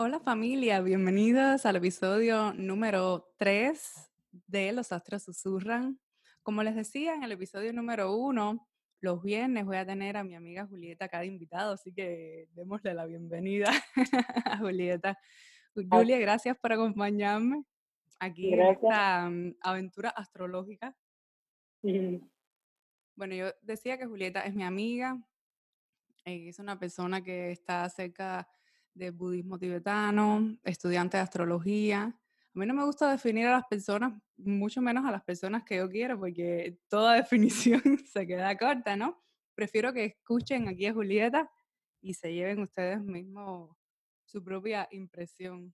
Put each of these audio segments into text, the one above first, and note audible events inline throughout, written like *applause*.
Hola familia, bienvenidos al episodio número 3 de Los Astros Susurran. Como les decía en el episodio número 1, los viernes voy a tener a mi amiga Julieta cada invitado, así que démosle la bienvenida *laughs* a Julieta. Julia, gracias por acompañarme aquí en esta mm, aventura astrológica. Bueno, yo decía que Julieta es mi amiga, eh, es una persona que está cerca de budismo tibetano, estudiante de astrología. A mí no me gusta definir a las personas, mucho menos a las personas que yo quiero, porque toda *laughs* definición se queda corta, ¿no? Prefiero que escuchen aquí a Julieta y se lleven ustedes mismos su propia impresión.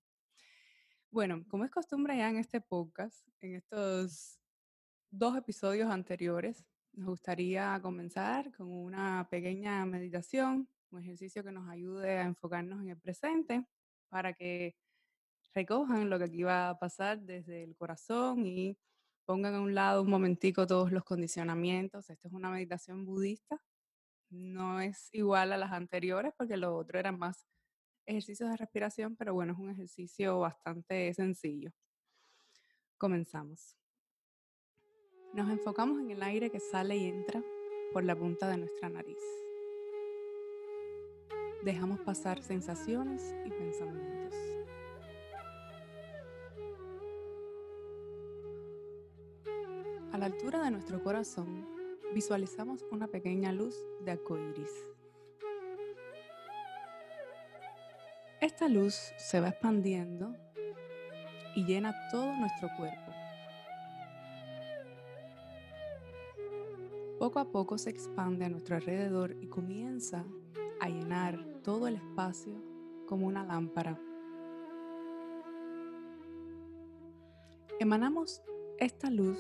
Bueno, como es costumbre ya en este podcast, en estos dos episodios anteriores, nos gustaría comenzar con una pequeña meditación un ejercicio que nos ayude a enfocarnos en el presente para que recojan lo que aquí va a pasar desde el corazón y pongan a un lado un momentico todos los condicionamientos. Esta es una meditación budista, no es igual a las anteriores porque lo otro eran más ejercicios de respiración, pero bueno, es un ejercicio bastante sencillo. Comenzamos. Nos enfocamos en el aire que sale y entra por la punta de nuestra nariz dejamos pasar sensaciones y pensamientos. A la altura de nuestro corazón visualizamos una pequeña luz de arcoíris. Esta luz se va expandiendo y llena todo nuestro cuerpo. Poco a poco se expande a nuestro alrededor y comienza a llenar todo el espacio como una lámpara. Emanamos esta luz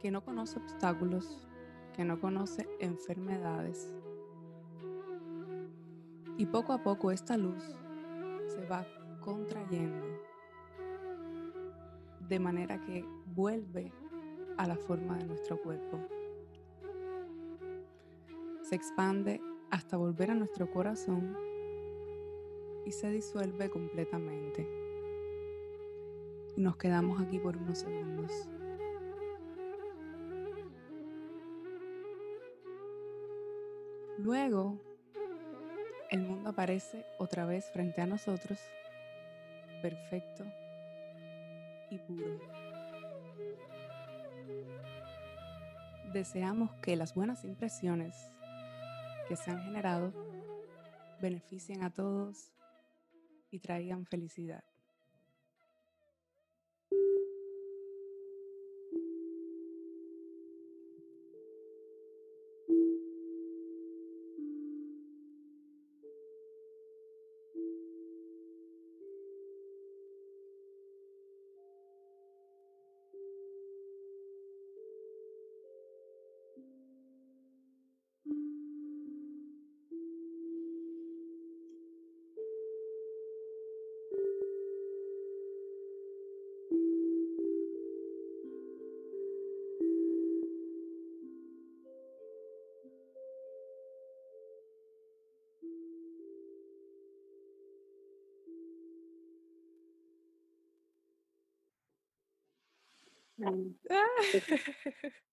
que no conoce obstáculos, que no conoce enfermedades. Y poco a poco esta luz se va contrayendo de manera que vuelve a la forma de nuestro cuerpo. Se expande hasta volver a nuestro corazón y se disuelve completamente. Y nos quedamos aquí por unos segundos. Luego, el mundo aparece otra vez frente a nosotros, perfecto y puro. Deseamos que las buenas impresiones que se han generado beneficien a todos y traigan felicidad. *laughs*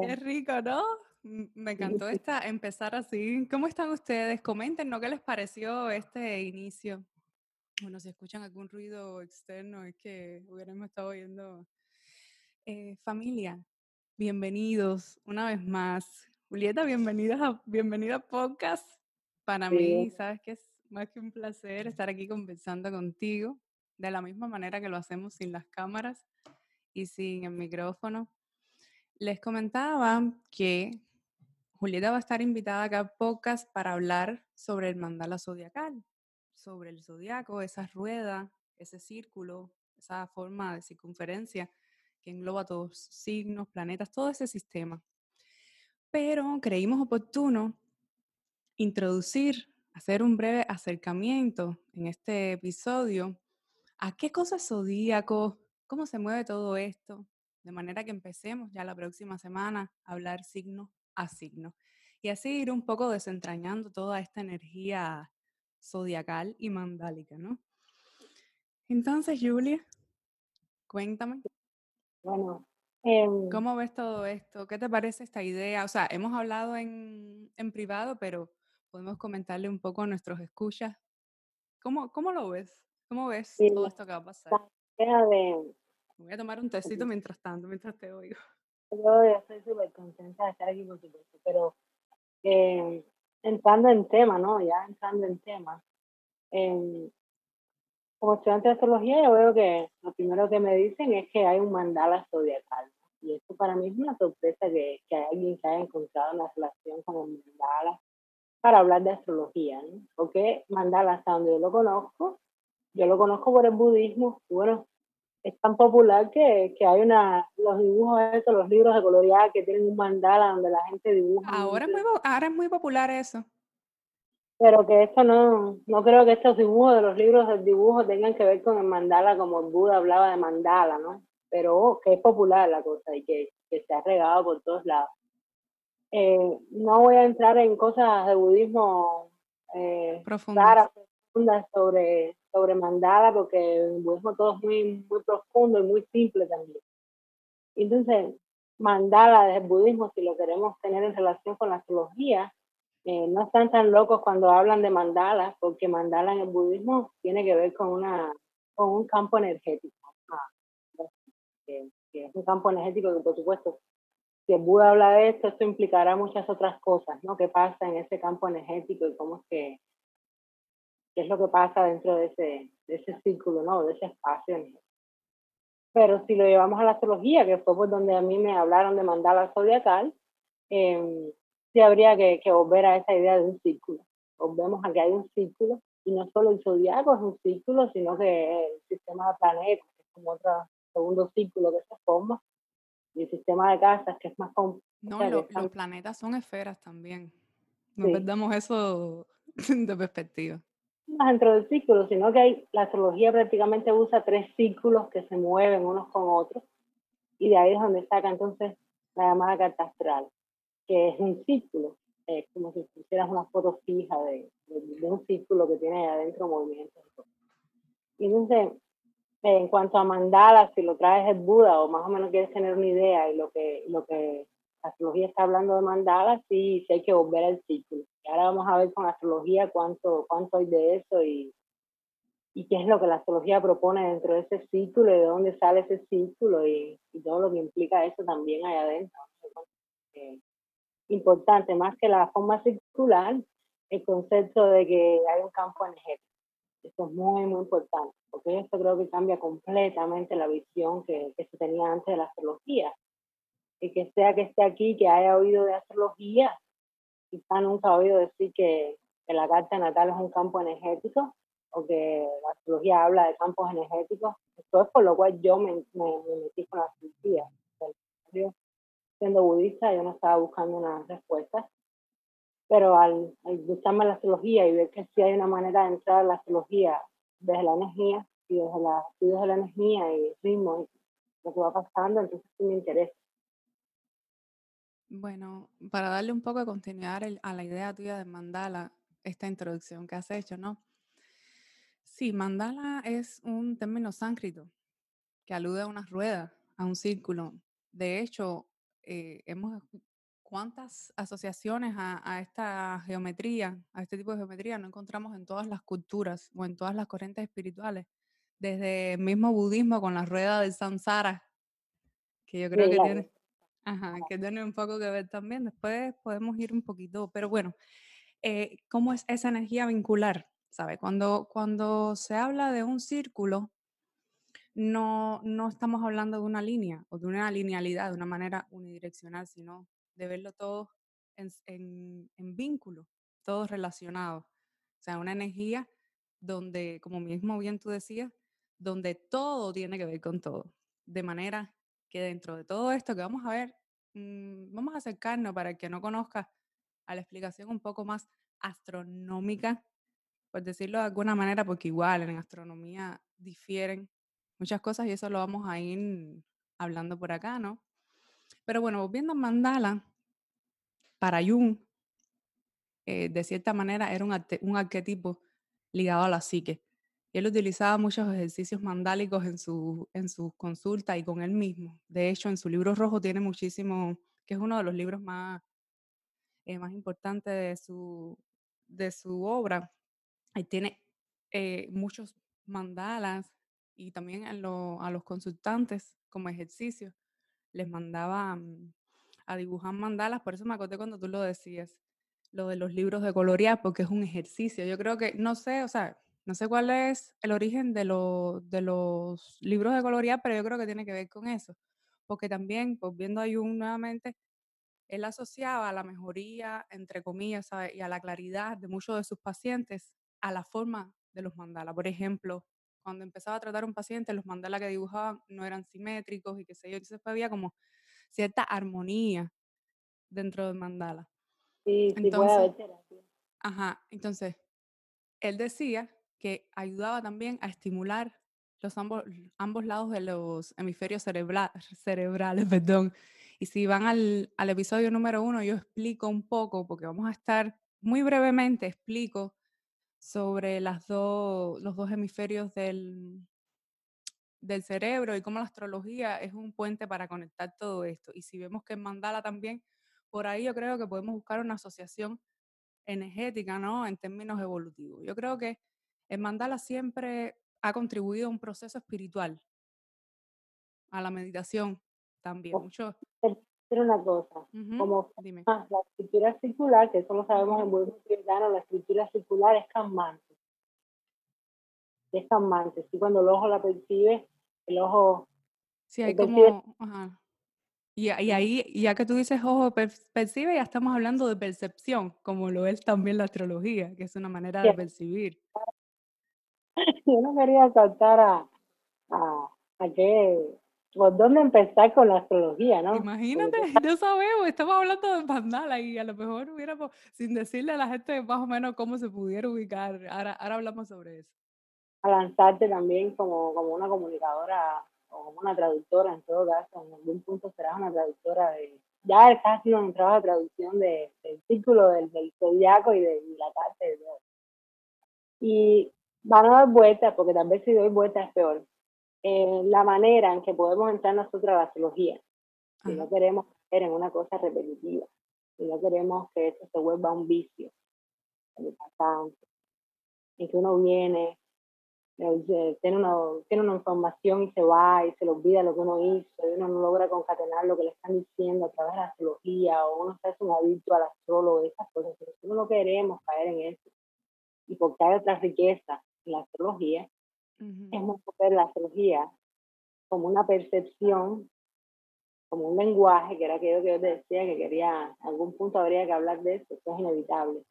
Qué rico, ¿no? Me encantó esta, empezar así. ¿Cómo están ustedes? Comenten, ¿no? ¿Qué les pareció este inicio? Bueno, si escuchan algún ruido externo, es que hubiéramos estado oyendo Eh, familia, bienvenidos una vez más. Julieta, bienvenida a, bienvenida a podcast. Para mí, sabes que es más que un placer estar aquí conversando contigo, de la misma manera que lo hacemos sin las cámaras y sin el micrófono. Les comentaba que Julieta va a estar invitada acá a podcast para hablar sobre el mandala zodiacal, sobre el zodiaco, esa rueda, ese círculo, esa forma de circunferencia que engloba todos signos, planetas, todo ese sistema. Pero creímos oportuno introducir, hacer un breve acercamiento en este episodio a qué cosas zodíaco, cómo se mueve todo esto, de manera que empecemos ya la próxima semana a hablar signo a signo. Y así ir un poco desentrañando toda esta energía zodiacal y mandálica, ¿no? Entonces, Julia, cuéntame. Bueno, em ¿cómo ves todo esto? ¿Qué te parece esta idea? O sea, hemos hablado en, en privado, pero podemos comentarle un poco a nuestros escuchas. ¿Cómo, cómo lo ves? ¿Cómo ves todo esto que va a pasar? De... Voy a tomar un tecito mientras tanto, mientras te oigo. Yo estoy súper contenta de estar aquí, por supuesto, pero eh, entrando en tema, ¿no? Ya entrando en tema. Eh, como estudiante de astrología, yo veo que lo primero que me dicen es que hay un mandala zodiacal. Y esto para mí es una sorpresa que, que alguien que haya encontrado una relación con el mandala para hablar de astrología, ¿no? Porque mandala, hasta donde yo lo conozco, yo lo conozco por el budismo, bueno, es tan popular que, que hay una, los dibujos esos, los libros de colorear que tienen un mandala donde la gente dibuja. Ahora es muy, ahora es muy popular eso. Pero que esto no, no creo que estos dibujos de los libros de dibujo tengan que ver con el mandala como el Buda hablaba de mandala, ¿no? Pero que es popular la cosa y que, que se ha regado por todos lados. Eh, no voy a entrar en cosas de budismo eh, profundas sobre, sobre mandala porque el budismo todo es muy, muy profundo y muy simple también. Entonces, mandala del budismo, si lo queremos tener en relación con la astrología, eh, no están tan locos cuando hablan de mandala, porque mandala en el budismo tiene que ver con, una, con un campo energético. Ah, que, es un campo energético que, por supuesto, si el Buda habla de esto, esto implicará muchas otras cosas, ¿no? ¿Qué pasa en ese campo energético y cómo es que, qué es lo que pasa dentro de ese, de ese círculo, ¿no? De ese espacio. Pero si lo llevamos a la astrología, que fue por donde a mí me hablaron de mandala zodiacal, eh, sí habría que, que, volver a esa idea de un círculo. Volvemos a que hay un círculo, y no solo el zodiaco es un círculo, sino que el sistema de planetas, que es como otro segundo círculo que se forma, y el sistema de casas, que es más complejo. No, los planetas son esferas también. No perdamos eso *laughs* de perspectiva. No dentro del círculo, sino que hay, la astrología prácticamente usa tres círculos que se mueven unos con otros, y de ahí es donde saca entonces la llamada carta astral que es un círculo, es como si hicieras una foto fija de, de, un círculo que tiene adentro movimientos. Y entonces, en cuanto a mandala, si lo traes el Buda o más o menos quieres tener una idea y lo que, lo que astrología está hablando de mandala, sí, sí hay que volver al círculo. Y ahora vamos a ver con la astrología cuánto, cuánto hay de eso y, y qué es lo que la astrología propone dentro de ese círculo y de dónde sale ese círculo y, y todo lo que implica eso también allá adentro. Eh, importante, más que la forma circular, el concepto de que hay un campo energético. Eso es muy, muy importante, porque esto creo que cambia completamente la visión que se tenía antes de la astrología. Y que sea que esté aquí, que haya oído de astrología, quizá nunca ha oído decir que, que la carta natal es un campo energético, o que la astrología habla de campos energéticos. Esto es por lo cual yo me, me, metí con la astrología siendo budista, yo no estaba buscando una respuesta, pero al, al gustarme la astrología y ver que sí hay una manera de entrar a la astrología desde la energía y desde la, de la energía y el ritmo y lo que va pasando, entonces sí me interesa. Bueno, para darle un poco de continuidad a la idea tuya de mandala, esta introducción que has hecho, ¿no? Sí, mandala es un término sánscrito que alude a una rueda, a un círculo. De hecho, eh, hemos cuántas asociaciones a, esta geometría, a este tipo de geometría, no encontramos en todas las culturas o en todas las corrientes espirituales, desde el mismo budismo con la rueda del samsara, que yo creo que tiene, ajá, que tiene un poco que ver también. Después podemos ir un poquito, pero bueno, eh, ¿cómo es esa energía vincular? ¿Sabe? Cuando, cuando se habla de un círculo, no, no estamos hablando de una línea o de una linealidad, de una manera unidireccional, sino de verlo todo en, en, en vínculo, todo relacionado. O sea, una energía donde, como mismo bien tú decías, donde todo tiene que ver con todo. De manera que dentro de todo esto que vamos a ver, mm, vamos a acercarnos para el que no conozca a la explicación un poco más astronómica, por decirlo de alguna manera, porque igual en astronomía difieren muchas cosas y eso lo vamos a ir hablando por acá, ¿no? Pero bueno, volviendo a Mandala, para Jung, eh, de cierta manera era un, un arquetipo ligado a la psique. Él utilizaba muchos ejercicios mandálicos en, su, en sus consultas y con él mismo. De hecho, en su libro rojo tiene muchísimo, que es uno de los libros más, eh, más importantes de su, de su obra. Ahí tiene eh, muchos mandalas y también a, a los consultantes como ejercicio les mandaba mm, a dibujar mandalas. Por eso me acordé cuando tú lo decías, lo de los libros de colorear, porque es un ejercicio. Yo creo que, no sé, o sea, no sé cuál es el origen de, de los libros de colorear, pero yo creo que tiene que ver con eso. Porque también, pues viendo a Jung nuevamente, él asociaba a la mejoría, entre comillas, y a la claridad de muchos de sus pacientes a la forma de los mandalas. Por ejemplo, cuando empezaba a tratar a un paciente, los mandalas que dibujaban no eran simétricos y qué sé yo, entonces había como cierta armonía dentro del mandala. Sí, sí, entonces, Ajá, entonces, él decía que ayudaba también a estimular los ambos, ambos lados de los hemisferios cerebrales. *laughs* Perdón. Y si van al, al episodio número uno, yo explico un poco, porque vamos a estar muy brevemente, explico sobre las dos, los dos hemisferios del, del cerebro y cómo la astrología es un puente para conectar todo esto. Y si vemos que en Mandala también, por ahí yo creo que podemos buscar una asociación energética, ¿no? En términos evolutivos. Yo creo que el mandala siempre ha contribuido a un proceso espiritual, a la meditación también. Mucho. Pero una cosa, como la escritura circular, que eso lo sabemos en budismo tibetano, la escritura circular es calmante. Es calmante. Sí, cuando el ojo la percibe, el ojo. Sí, hay como. Y, ahí, ya que tú dices ojo percibe, ya estamos hablando de percepción, como lo es también la astrología, que es una manera de percibir. *laughs* Yo no quería saltar a, a, a qué, por dónde empezar con la astrología, ¿no? Imagínate, no sabemos, estamos hablando de mandala y a lo mejor hubiéramos, sin decirle a la gente más o menos cómo se pudiera ubicar, ahora, ahora hablamos sobre eso. A lanzarte también como, como una comunicadora o como una traductora en todo caso, en algún punto serás una traductora de, ya estás haciendo un trabajo de traducción de, del círculo del, del zodiaco y de la parte de Dios. Y van a dar vueltas, porque tal vez si doy vueltas es peor, eh, la manera en que podemos entrar nosotros a la astrología. Si no queremos caer en una cosa repetitiva, si no queremos que esto se vuelva un vicio, en que uno viene, tiene una, tiene una información y se va y se le olvida lo que uno hizo y uno no logra concatenar lo que le están diciendo a través de la astrología o uno se hace un adicto al astrólogo, esas cosas. Pero si no queremos caer en eso y porque hay otra riqueza en la astrología, es ver la astrología como una percepción, como un lenguaje, que era aquello que yo te decía que quería, en algún punto habría que hablar de eso, eso es inevitable.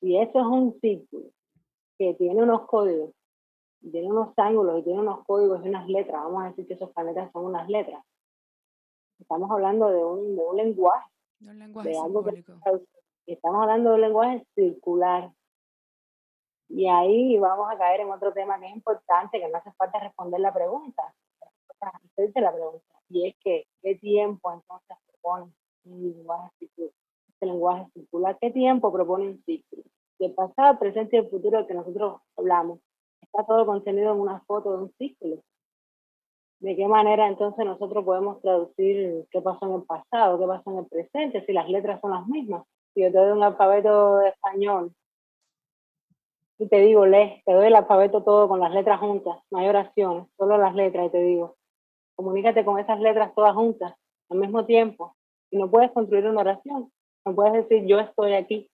Y eso es un círculo que tiene unos códigos tiene unos ángulos y tiene unos códigos y unas letras. Vamos a decir que esos planetas son unas letras. Estamos hablando de un, de un lenguaje. De un lenguaje de estamos hablando de un lenguaje circular. Y ahí vamos a caer en otro tema que es importante, que no hace falta responder la pregunta. la pregunta. Y es que, ¿qué tiempo entonces propone un lenguaje circular? Este lenguaje circular, ¿qué tiempo propone un ciclo? De pasado, presente y el futuro que nosotros hablamos está todo contenido en una foto de un círculo. ¿De qué manera entonces nosotros podemos traducir qué pasó en el pasado, qué pasó en el presente, si las letras son las mismas? Si yo te doy un alfabeto español y te digo, lee, te doy el alfabeto todo con las letras juntas, no hay oraciones, solo las letras y te digo, comunícate con esas letras todas juntas al mismo tiempo. Y no puedes construir una oración. No puedes decir yo estoy aquí.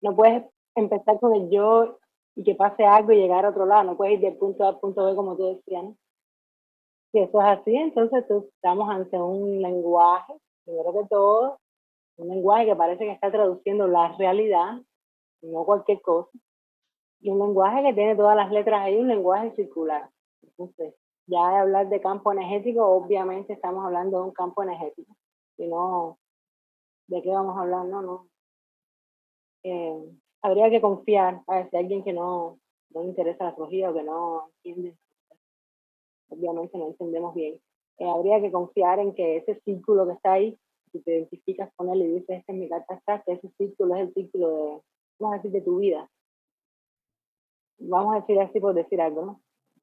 No puedes empezar con el yo y que pase algo y llegar a otro lado. No puedes ir del punto A al punto B como tú decías. Si eso es así, entonces estamos ante un lenguaje, primero que todo, un lenguaje que parece que está traduciendo la realidad, no cualquier cosa, y un lenguaje que tiene todas las letras ahí, un lenguaje circular. Entonces, ya de hablar de campo energético, obviamente estamos hablando de un campo energético. Si no, ¿de qué vamos a hablar? No, no. Eh, habría que confiar a si alguien que no, no le interesa la astrología o que no entiende obviamente no entendemos bien. Eh, habría que confiar en que ese círculo que está ahí, si te identificas con él y dices, este es mi carta astral, que ese círculo es el círculo de, vamos a decir, de tu vida. Vamos a decir así por decir algo, ¿no?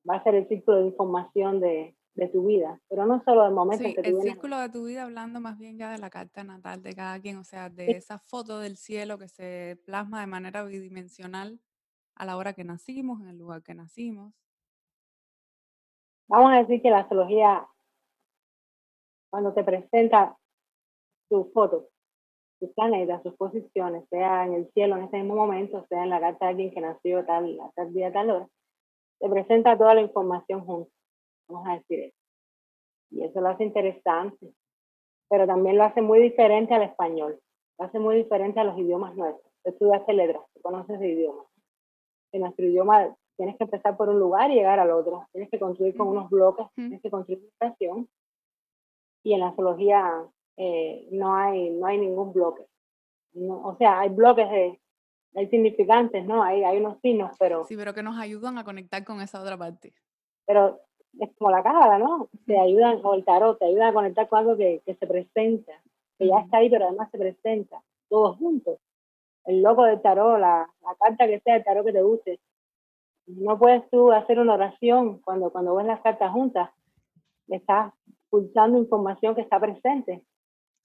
Va a ser el círculo de información de, de tu vida, pero no solo del momento sí, que el círculo de tu vida hablando más bien ya de la carta natal de cada quien, o sea, de esa foto del cielo que se plasma de manera bidimensional a la hora que nacimos, en el lugar que nacimos. Vamos a decir que la astrología, cuando te presenta tus fotos, sus planetas, sus posiciones, sea en el cielo en ese mismo momento, sea en la carta de alguien que nació tal, tal día, tal hora, te presenta toda la información junto. Vamos a decir eso. Y eso lo hace interesante, pero también lo hace muy diferente al español, lo hace muy diferente a los idiomas nuestros. Tú estudiaste letras, tú conoces de idiomas. En nuestro idioma tienes que empezar por un lugar y llegar al otro. Tienes que construir con unos bloques, tienes que construir una estación. Y en la zoología eh, no, hay, no hay ningún bloque. o sea, hay bloques de, hay significantes, ¿no? Hay, hay unos signos, pero... Sí, pero que nos ayudan a conectar con esa otra parte. Pero es como la cábala, ¿no? Te ayudan, o el tarot, te ayudan a conectar con algo que, que se presenta, que ya está ahí, pero además se presenta, todos juntos. El loco del tarot, la, la carta que sea el tarot que te guste, no puedes tú hacer una oración cuando, cuando ves las cartas juntas. Estás pulsando información que está presente.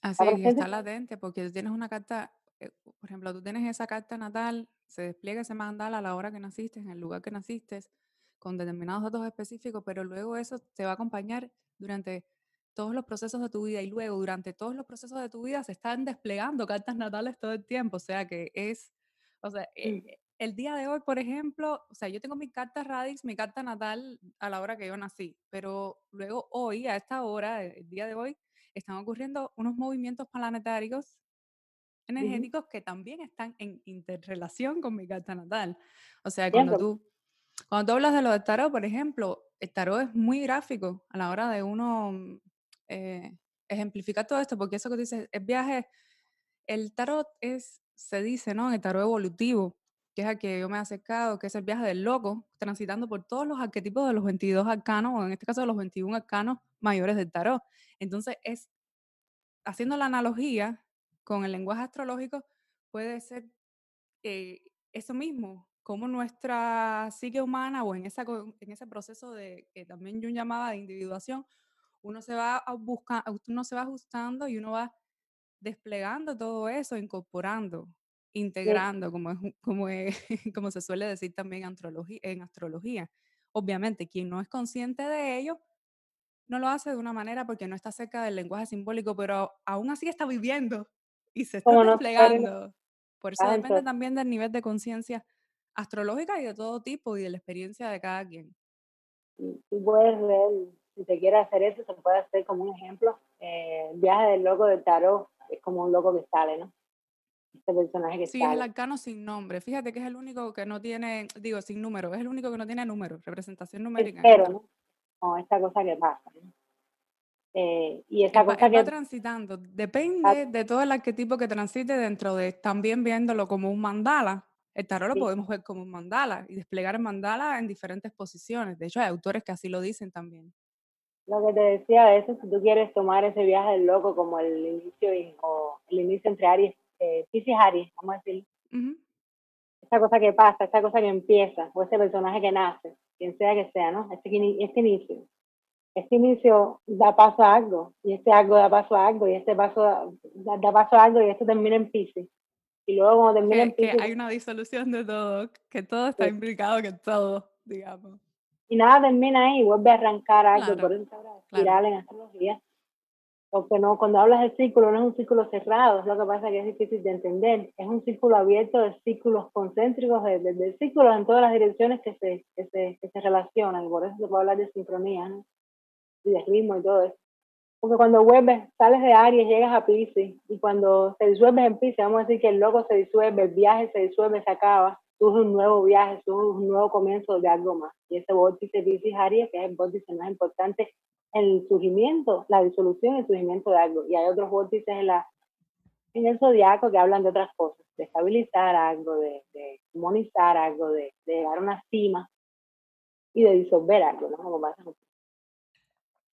Así es, está latente, porque tú tienes una carta, eh, por ejemplo, tú tienes esa carta natal, se despliega ese mandala a la hora que naciste, en el lugar que naciste, con determinados datos específicos, pero luego eso te va a acompañar durante todos los procesos de tu vida y luego durante todos los procesos de tu vida se están desplegando cartas natales todo el tiempo, o sea que es, o sea, eh, mm el día de hoy, por ejemplo, o sea, yo tengo mi carta radix, mi carta natal a la hora que yo nací, pero luego hoy, a esta hora, eh, el día de hoy, están ocurriendo unos movimientos planetarios energéticos que también están en interrelación con mi carta natal. O sea, cuando tú, cuando tú hablas de lo del tarot, por ejemplo, el tarot es muy gráfico a la hora de uno eh, ejemplificar todo esto, porque eso que dices, el viaje, el tarot es, se dice, ¿no? El tarot evolutivo que es al que yo me he acercado, que es el viaje del loco, transitando por todos los arquetipos de los 22 arcanos, o en este caso de los 21 arcanos mayores del tarot. Entonces, es haciendo la analogía con el lenguaje astrológico, puede ser eh, eso mismo, como nuestra psique humana o en, esa, en ese proceso de que también yo llamaba de individuación, uno se va a buscar, uno se va ajustando y uno va desplegando todo eso, incorporando integrando, como, es, como, *laughs* como se suele decir también en astrología, Obviamente, quien no es consciente de ello, no lo hace de una manera porque no está cerca del lenguaje simbólico, pero aún así está viviendo y se está desplegando. Por eso depende también del nivel de conciencia astrológica y de todo tipo y de la experiencia de cada quien. Tú puedes ver, si te quieres hacer eso, se puede hacer como un ejemplo. Eh, el viaje del loco del tarot es como un loco que sale, ¿no? Este personaje que Sí, es el arcano sin nombre. Fíjate que es el único que no tiene, digo, sin número, es el único que no tiene número, representación numérica. Pero, ¿no? Con esta cosa que pasa. Eh, y esa cosa que... va transitando. Depende de todo el arquetipo que transite dentro de, también viéndolo como un mandala. El tarot lo podemos ver como un mandala y desplegar el mandala en diferentes posiciones. De hecho, hay autores que así lo dicen también. Lo que te decía de eso, si tú quieres tomar ese viaje del loco como el inicio o el inicio entre Aries eh, Pisces Aries, vamos a decir. Esa cosa que pasa, esa cosa que empieza, o ese personaje que nace, quien sea que sea, ¿no? Este, este inicio. Este inicio da paso a algo, y este algo da paso a algo, y este paso da, paso a algo, y esto termina en Pisces. Y luego cuando termina en Pisces... hay una disolución de todo, que todo está implicado, que todo, digamos. y nada termina ahí, vuelve a arrancar algo, por eso espiral en astrología. Porque no, cuando hablas de círculo, no es un círculo cerrado, es lo que pasa que es difícil de entender. Es un círculo abierto de círculos concéntricos, de, de, círculos en todas las direcciones que se, que se, que se relacionan, y por eso se puede hablar de sincronía, y de ritmo y todo eso. Porque cuando vuelves, sales de Aries, llegas a Pisces, y cuando te disuelves en Pisces, vamos a decir que el loco se disuelve, el viaje se disuelve, se acaba, surge un nuevo viaje, surge un nuevo comienzo de algo más. Y ese vórtice Pisces Aries, que es el vórtice más importante el surgimiento, la disolución y el surgimiento de algo. Y hay otros vórtices en, la, en el zodiaco que hablan de otras cosas, de estabilizar algo, de, de armonizar algo, de, de, llegar a una cima y de disolver algo, ¿no? Como pasa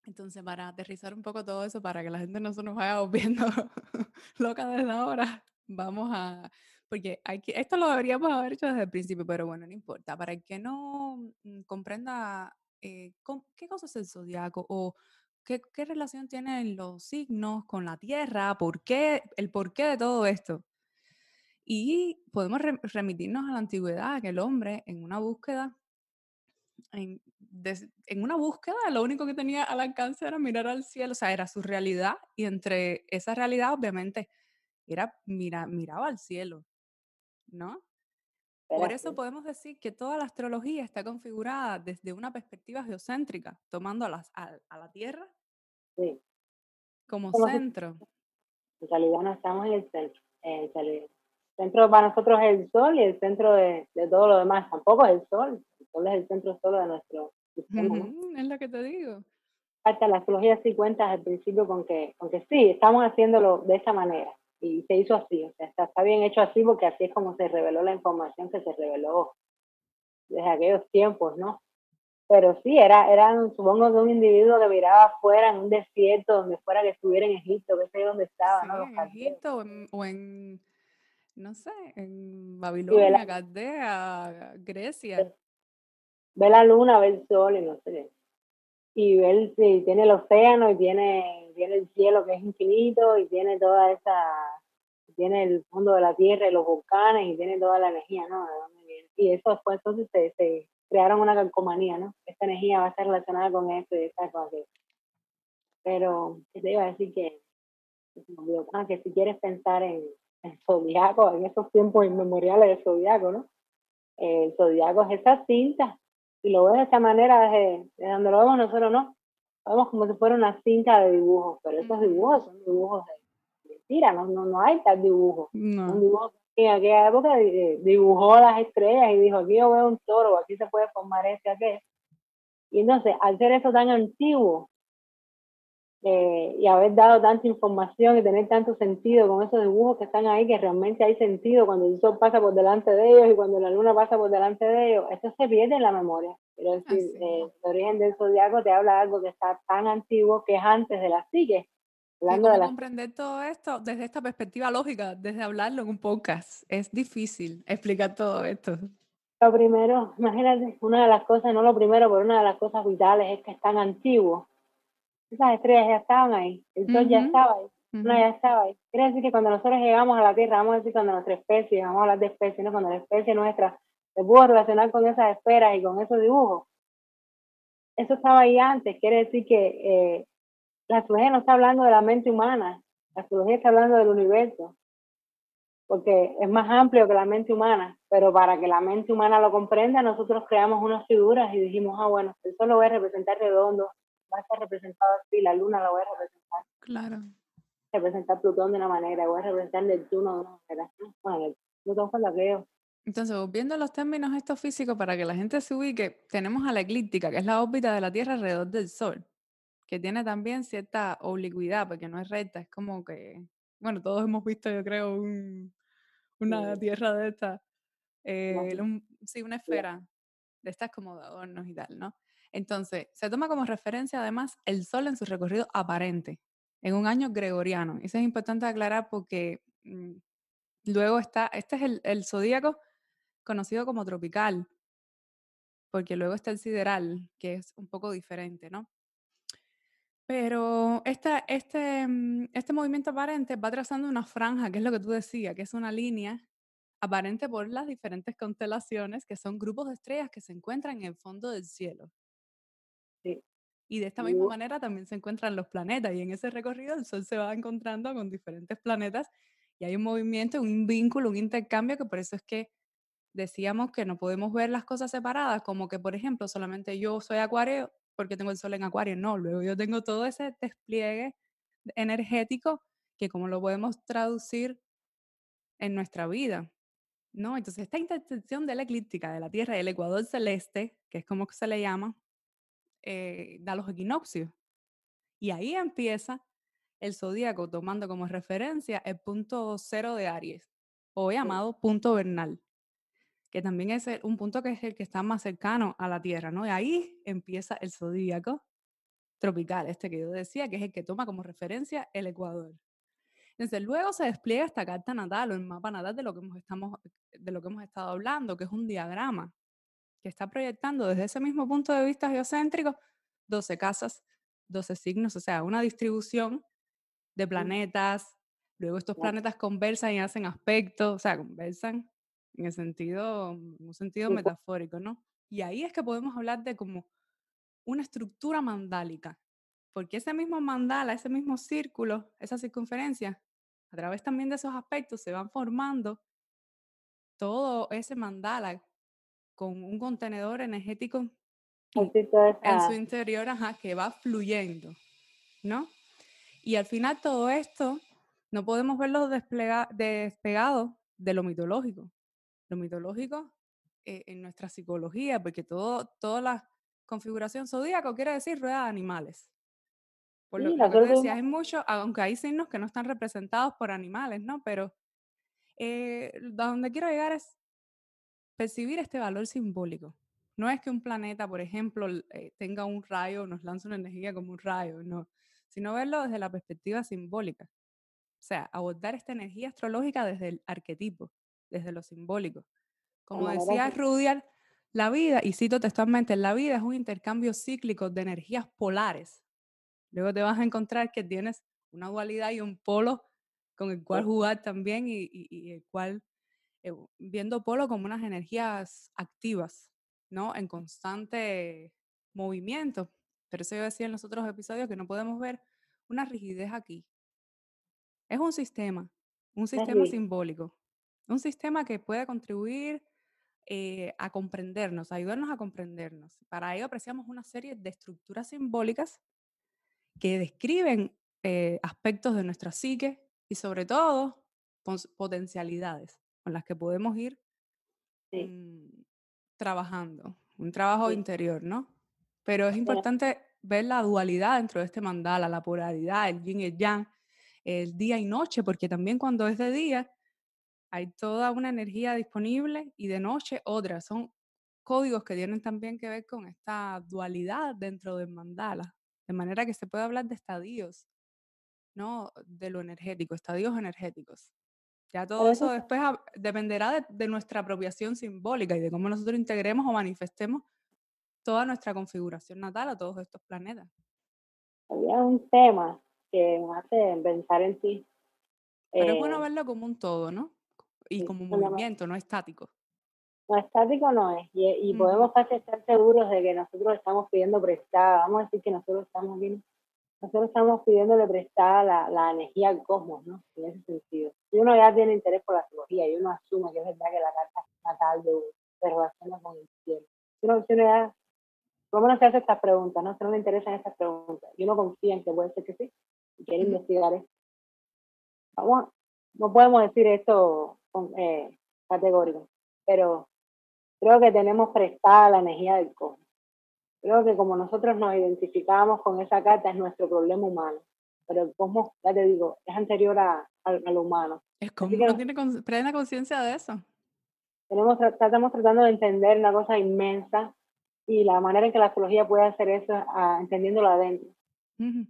entonces, para aterrizar un poco todo eso, para que la gente no se nos vaya volviendo *laughs* loca desde ahora, vamos a, porque hay que, esto lo deberíamos haber hecho desde el principio, pero bueno, no importa. Para el que no mm, comprenda eh, qué cosa es el zodiaco o qué, relación tienen los signos con la Tierra, por qué, el porqué de todo esto. Y podemos remitirnos a la antigüedad, que el hombre en una búsqueda en, en, una búsqueda, lo único que tenía al alcance era mirar al cielo, o sea, era su realidad y entre esa realidad, obviamente, era mira, miraba al cielo, ¿no? Por eso podemos decir que toda la astrología está configurada desde una perspectiva geocéntrica, tomando a, las, a, la Tierra como, centro. en realidad no estamos en el centro. En el centro para nosotros es el Sol y el centro de, de todo lo demás tampoco es el Sol. El Sol es el centro solo de nuestro es lo que te digo. Hasta la astrología sí cuenta al principio con que, con que sí, estamos haciéndolo de esa manera. Y se hizo así, o sea, está, está bien hecho así porque así es como se reveló la información que se reveló desde aquellos tiempos, ¿no? Pero sí, era, era supongo de un individuo que miraba afuera en un desierto, donde fuera que estuviera en Egipto, que sé dónde estaba, ¿no? En Egipto o en, no sé, en Babilonia, Caldea, Grecia ve la luna, ve el sol y no sé. Y ve sí, tiene el océano y tiene, tiene el cielo que es infinito y tiene toda esa, tiene el fondo de la tierra y los volcanes y tiene toda la energía, ¿no? Y eso después entonces se, crearon una calcomanía, ¿no? Esta energía va a estar relacionada con esto y esta cosa. Pero te iba a decir que, que si quieres pensar en el zodiaco, en esos tiempos inmemoriales del zodiaco, ¿no? El zodiaco es esa cinta y lo ves de esta manera, desde, donde lo vemos nosotros, no. Lo vemos como si fuera una cinta de dibujos, pero esos dibujos son dibujos de mentira, no, no, no hay tal dibujo. Un dibujo que en aquella época dibujó las estrellas y dijo, aquí yo veo un toro, aquí se puede formar este, aquel. Y entonces, al ser eso tan antiguo, eh, y haber dado tanta información y tener tanto sentido con esos dibujos que están ahí, que realmente hay sentido cuando el sol pasa por delante de ellos y cuando la luna pasa por delante de ellos, esto se pierde en la memoria. Quiero decir, eh, el origen del zodiaco te habla de algo que está tan antiguo que es antes de la psique. Hablando de comprender todo esto desde esta perspectiva lógica, desde hablarlo en un podcast? Es difícil explicar todo esto. Lo primero, imagínate, una de las cosas, no lo primero, pero una de las cosas vitales es que es tan antiguo esas estrellas ya estaban ahí, el sol ya estaba ahí, no ya estaba ahí. Quiere decir que cuando nosotros llegamos a la Tierra, vamos a decir cuando nuestra especie, vamos a hablar de especie, ¿no? cuando la especie nuestra se pudo relacionar con esas esferas y con esos dibujos, eso estaba ahí antes, quiere decir que eh, la astrología no está hablando de la mente humana, la astrología está hablando del universo, porque es más amplio que la mente humana, pero para que la mente humana lo comprenda, nosotros creamos unas figuras y dijimos, ah, bueno, el sol lo voy a representar redondo, va a estar representado así, la luna la voy a representar. Claro. Representar Plutón de una manera, voy a representar Neptuno de una manera. Bueno, Plutón fue la veo. Entonces, viendo los términos estos físicos, para que la gente se ubique, tenemos a la eclíptica, que es la órbita de la Tierra alrededor del Sol, que tiene también cierta oblicuidad, porque no es recta, es como que, bueno, todos hemos visto, yo creo, una Tierra de esta, eh, sí, una esfera de estas como de adornos y tal, ¿no? Entonces, se toma como referencia además el Sol en su recorrido aparente, en un año gregoriano. Eso es importante aclarar porque mm, luego está, este es el, el zodíaco conocido como tropical, porque luego está el sideral, que es un poco diferente, ¿no? Pero este, mm, este movimiento aparente va trazando una franja, que es lo que tú decías, que es una línea aparente por las diferentes constelaciones, que son grupos de estrellas que se encuentran en el fondo del cielo Y de esta misma manera también se encuentran los planetas y en ese recorrido el Sol se va encontrando con diferentes planetas y hay un movimiento, un vínculo, un intercambio que por eso es que decíamos que no podemos ver las cosas separadas, como que por ejemplo solamente yo soy acuario porque tengo el Sol en acuario, no, luego yo tengo todo ese despliegue energético que como lo podemos traducir en nuestra vida. ¿no? Entonces, esta intersección de la eclíptica de la Tierra y el ecuador celeste, que es como se le llama, eh, da los equinoccios. Y ahí empieza el zodíaco tomando como referencia el punto cero de Aries, o llamado punto vernal, que también es un punto que es el que está más cercano a la Tierra, ¿no? Y ahí empieza el zodíaco tropical, este que yo decía, que es el que toma como referencia el Ecuador. Entonces, luego se despliega esta carta natal o el mapa natal de lo que hemos, estamos, de lo que hemos estado hablando, que es un diagrama que está proyectando desde ese mismo punto de vista geocéntrico 12 casas, 12 signos, o sea, una distribución de planetas. Luego estos planetas conversan y hacen aspectos, o sea, conversan en el sentido, en un sentido metafórico, ¿no? Y ahí es que podemos hablar de como una estructura mandálica, porque ese mismo mandala, ese mismo círculo, esa circunferencia, a través también de esos aspectos se van formando todo ese mandala con un contenedor energético en su interior, ajá, que va fluyendo, ¿no? Y al final todo esto no podemos verlo despegado de lo mitológico. Lo mitológico eh, en nuestra psicología, porque todo, toda la configuración zodíaco quiere decir rueda de animales. Por lo, que decía, hay mucho, aunque hay signos que no están representados por animales, ¿no? Pero eh, a donde quiero llegar es percibir este valor simbólico. No es que un planeta, por ejemplo, eh, tenga un rayo, nos lanza una energía como un rayo, no, sino verlo desde la perspectiva simbólica. O sea, abordar esta energía astrológica desde el arquetipo, desde lo simbólico. Como decía Rudyard, la vida, y cito textualmente, la vida es un intercambio cíclico de energías polares. Luego te vas a encontrar que tienes una dualidad y un polo con el cual jugar también y, y el cual eh, viendo polo como unas energías activas, ¿no? En constante movimiento. Pero eso yo decía en los otros episodios que no podemos ver una rigidez aquí. Es un sistema, un sistema simbólico, un sistema que puede contribuir eh, a comprendernos, a ayudarnos a comprendernos. Para ello apreciamos una serie de estructuras simbólicas que describen eh, aspectos de nuestra psique y sobre todo potencialidades con las que podemos ir mm, trabajando, un trabajo interior, ¿no? Pero es importante ver la dualidad dentro de este mandala, la polaridad, el yin y el yang, el día y noche, porque también cuando es de día hay toda una energía disponible y de noche otra. Son códigos que tienen también que ver con esta dualidad dentro del mandala, de manera que se puede hablar de estadios, ¿no? De lo energético, estadios energéticos. Ya todo eso después dependerá de, nuestra apropiación simbólica y de cómo nosotros integremos o manifestemos toda nuestra configuración natal a todos estos planetas. Había un tema que me hace pensar en ti. Pero es bueno eh verlo como un todo, ¿no? Y como un movimiento, no estático. No estático no es. Y, podemos casi estar seguros de que nosotros estamos pidiendo prestada. Vamos a decir que nosotros estamos bien nosotros estamos pidiéndole prestada la, la, energía al cosmos, ¿no? En ese sentido. Si uno ya tiene interés por la astrología y uno asume que es verdad que la carta natal de se relaciona con el cielo. Si uno, si uno ya, por lo menos se hace estas preguntas, ¿no? Si no le interesan estas preguntas y uno confía en que puede ser que sí y quiere investigar esto. Vamos, no podemos decir esto eh, categórico, pero creo que tenemos prestada la energía del cosmos. Creo que como nosotros nos identificamos con esa carta es nuestro problema humano, pero el cosmos, ya te digo, es anterior a, lo humano. Es como no tiene plena conciencia de eso. Tenemos, estamos tratando de entender una cosa inmensa y la manera en que la astrología puede hacer eso es ah, entendiéndolo adentro.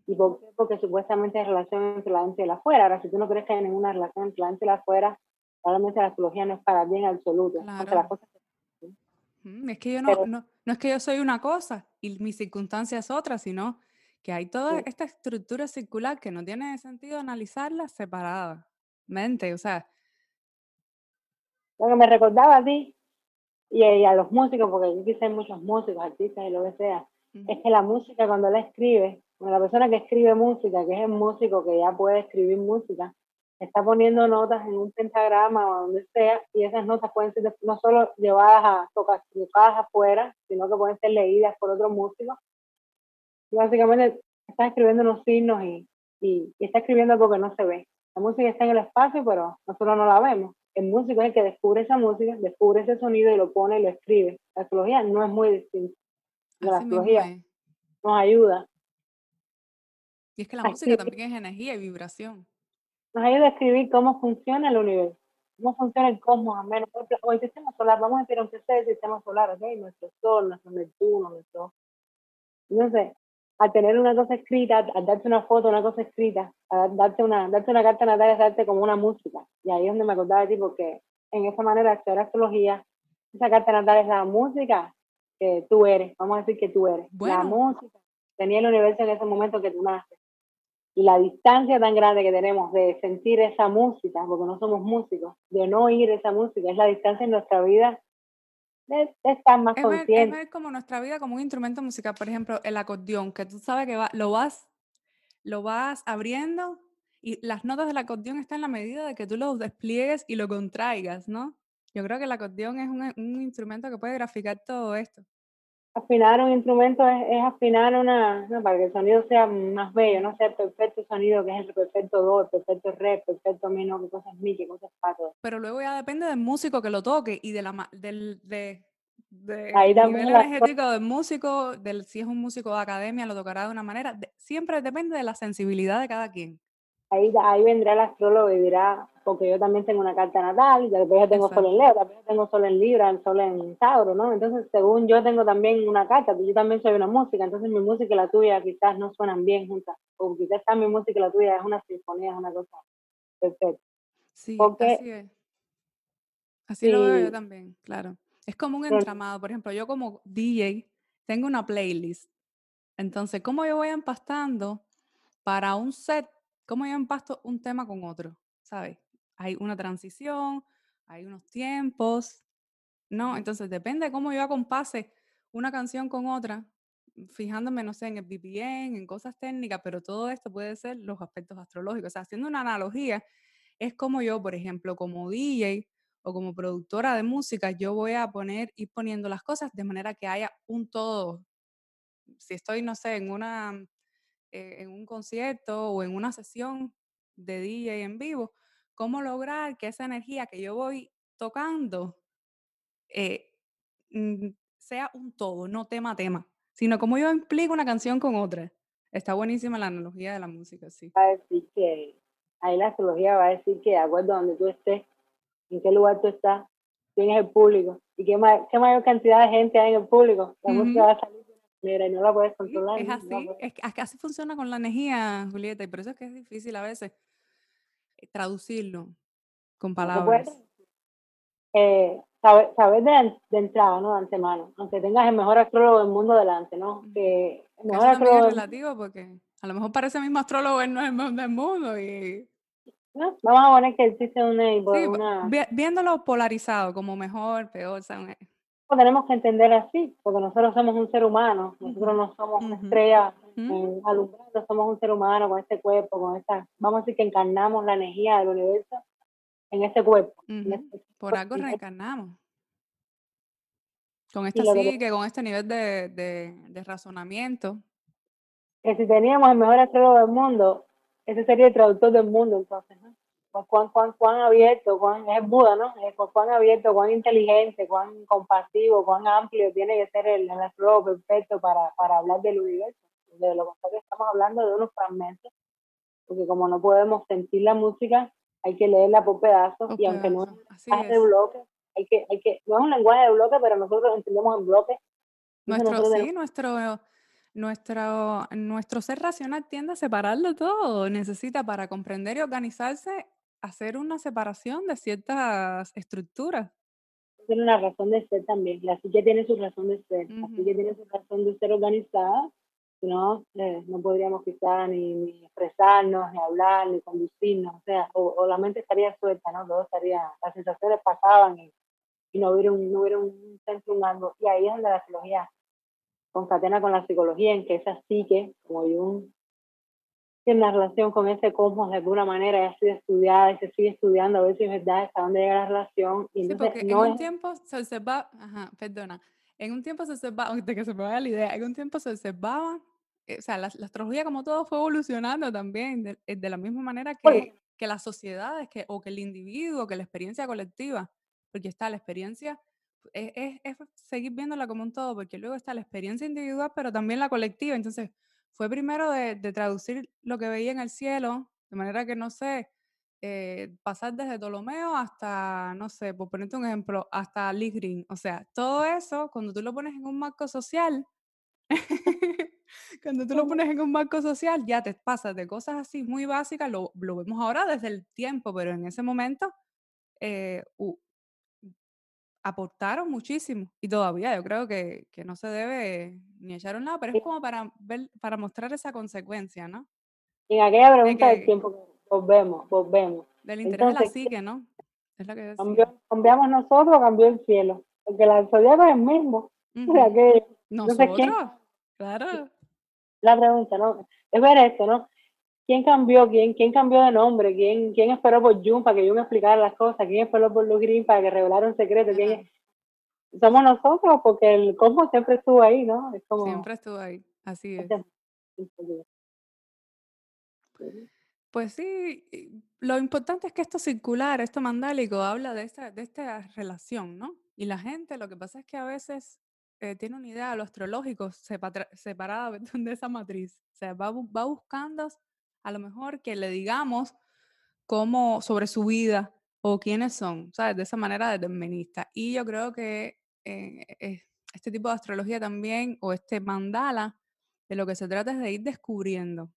¿Y por qué? Porque supuestamente hay relación entre la dentro y la afuera. Ahora, si tú no crees que hay ninguna relación entre la dentro y la afuera, probablemente la astrología no es para bien absoluto. Claro. las cosas es que yo no, no, no, es que yo soy una cosa y mi circunstancia es otra, sino que hay toda esta estructura circular que no tiene sentido analizarla separadamente, o sea. Lo que me recordaba a ti y, a los músicos, porque yo quise muchos músicos, artistas y lo que sea, es que la música cuando la escribe, la persona que escribe música, que es el músico que ya puede escribir música, está poniendo notas en un pentagrama o donde sea, y esas notas pueden ser no solo llevadas a tocar, tocadas afuera, sino que pueden ser leídas por otros músicos. Y básicamente está escribiendo unos signos y, y, está escribiendo algo que no se ve. La música está en el espacio, pero nosotros no la vemos. El músico es el que descubre esa música, descubre ese sonido y lo pone y lo escribe. La astrología no es muy distinta. La astrología nos ayuda. Y es que la música también es energía y vibración nos ayuda a describir cómo funciona el universo, cómo funciona el cosmos, al menos, o el sistema solar, vamos a decir, aunque sea el sistema solar, ¿ok? Nuestro Sol, nuestro Neptuno, nuestro... Entonces, al tener una cosa escrita, al darte una foto, una cosa escrita, a darte una, darte una carta natal es darte como una música. Y ahí es donde me acordaba de ti, porque en esa manera de hacer astrología, esa carta natal es la música que tú eres, vamos a decir que tú eres. La música tenía el universo en ese momento que tú naces. Y la distancia tan grande que tenemos de sentir esa música, porque no somos músicos, de no oír esa música, es la distancia en nuestra vida de, estar más consciente. es como nuestra vida como un instrumento musical, por ejemplo, el acordeón, que tú sabes que va, lo, vas, lo vas abriendo y las notas del acordeón están en la medida de que tú lo despliegues y lo contraigas, ¿no? Yo creo que el acordeón es un, un instrumento que puede graficar todo esto afinar un instrumento es, afinar una, para que el sonido sea más bello, no sea el perfecto sonido, que es el perfecto do, el perfecto re, el perfecto mi, no, que cosas mi, que cosas pato. Pero luego ya depende del músico que lo toque y de la del de, de nivel energético del músico, del si es un músico de academia, lo tocará de una manera. siempre depende de la sensibilidad de cada quien ahí, ahí vendrá el astrólogo y dirá, porque yo también tengo una carta natal, y después yo tengo sol en Leo, también tengo sol en Libra, sol en Tauro, ¿no? Entonces, según yo tengo también una carta, yo también soy una música, entonces mi música y la tuya quizás no suenan bien juntas, o quizás mi música y la tuya es una sinfonía, es una cosa perfecta. Sí, así es. Así lo veo yo también, claro. Es como un entramado, por ejemplo, yo como DJ tengo una playlist. Entonces, ¿cómo yo voy empastando para un set cómo yo empasto un tema con otro, ¿sabes? Hay una transición, hay unos tiempos, ¿no? Entonces depende de cómo yo acompase una canción con otra, fijándome, no sé, en el BPM, en cosas técnicas, pero todo esto puede ser los aspectos astrológicos. O sea, haciendo una analogía, es como yo, por ejemplo, como DJ o como productora de música, yo voy a poner, ir poniendo las cosas de manera que haya un todo. Si estoy, no sé, en una eh, en un concierto o en una sesión de DJ en vivo, cómo lograr que esa energía que yo voy tocando eh, mm, sea un todo, no tema a tema, sino como yo implico una canción con otra. Está buenísima la analogía de la música, sí. Va a decir que, ahí la astrología va a decir que de acuerdo a donde tú estés, en qué lugar tú estás, quién es el público y qué, qué mayor cantidad de gente hay en el público, la música va a salir Mira, y no la puedes controlar. es así, es, que así funciona con la energía, Julieta, y por eso es que es difícil a veces eh, traducirlo con palabras. eh, saber, saber de, de, entrada, ¿no? De antemano, aunque tengas el mejor astrólogo del mundo delante, ¿no? Que el mejor astrólogo... es relativo porque a lo mejor parece el mismo astrólogo, él no es el mejor del mundo y... ¿No? Vamos a poner que existe una... Sí, una... viéndolo polarizado, como mejor, peor, o sea, tenemos que entender así, porque nosotros somos un ser humano, nosotros no somos una estrella alumbrando, somos un ser humano con este cuerpo, con esta, vamos a decir que encarnamos la energía del universo en este cuerpo. Este Por algo reencarnamos. Con este sí, que con este nivel de, de, de razonamiento. Que si teníamos el mejor astrólogo del mundo, ese sería el traductor del mundo, entonces, ¿no? Cuán, cuán, cuán abierto, cuán, es Buda, ¿no? cuán abierto, cuán inteligente, cuán compasivo, cuán amplio tiene que ser el, el perfecto para, para hablar del universo. De lo contrario, estamos hablando de unos fragmentos, porque como no podemos sentir la música, hay que leerla por pedazos, y aunque no es de bloque, hay que, hay que, no es un lenguaje de bloque, pero nosotros entendemos en bloque. Nuestro, sí, nuestro, nuestro, nuestro ser racional tiende a separarlo todo. Necesita para comprender y organizarse hacer una separación de ciertas estructuras. Tiene una razón de ser también. La psique tiene su razón de ser. La psique tiene su razón de ser organizada. Si no, eh, no podríamos quizás ni, expresarnos, ni hablar, ni conducirnos. O sea, o, la mente estaría suelta, ¿no? Todo estaría, las sensaciones pasaban y, no hubiera un, no hubiera un centro, un algo. Y ahí es donde la psicología concatena con la psicología en que esa psique, como un tiene una relación con ese cosmos de alguna manera y ha sido estudiada y se sigue estudiando a ver si es verdad hasta dónde llega la relación. Y sí, porque en un tiempo se observaba, ajá, perdona, en un tiempo se observaba, *laughs* de que se me vaya la idea, en un tiempo se observaba, eh, o sea, la, astrología como todo fue evolucionando también de, eh, de la misma manera que, que las sociedades, que, o que el individuo, que la experiencia colectiva, porque está la experiencia, es, es, es seguir viéndola como un todo, porque luego está la experiencia individual, pero también la colectiva, entonces fue primero de, traducir lo que veía en el cielo, de manera que, no sé, eh, pasar desde Ptolomeo hasta, no sé, por ponerte un ejemplo, hasta Lee Green. O sea, todo eso, cuando tú lo pones en un marco social, *laughs* cuando tú lo pones en un marco social, ya te pasas de cosas así muy básicas, lo, vemos ahora desde el tiempo, pero en ese momento eh, aportaron muchísimo y todavía yo creo que, que, no se debe ni echar un lado, pero es como para ver, para mostrar esa consecuencia, ¿no? En aquella pregunta del tiempo, volvemos, volvemos. Del interés de la psique, ¿no? Es lo que cambió, cambiamos nosotros, cambió el cielo, porque la zodiaco es el mismo. *laughs* nosotros, claro. La pregunta, ¿no? Es ver esto, ¿no? ¿Quién cambió? ¿Quién, quién cambió de nombre? ¿Quién, quién esperó por Jun para que Jun explicara las cosas? ¿Quién esperó por Lu Green para que revelara un secreto? ¿Quién... Somos nosotros, porque el cosmos siempre estuvo ahí, ¿no? Es como... Siempre estuvo ahí, así es. Pues sí, lo importante es que esto circular, esto mandálico, habla de esta, de esta relación, ¿no? Y la gente, lo que pasa es que a veces eh, tiene una idea, lo astrológico, separada *laughs* de esa matriz. O sea, va, va buscando a lo mejor que le digamos cómo sobre su vida o quiénes son, ¿sabes? De esa manera determinista. Y yo creo que eh, este tipo de astrología también, o este mandala, de lo que se trata es de ir descubriendo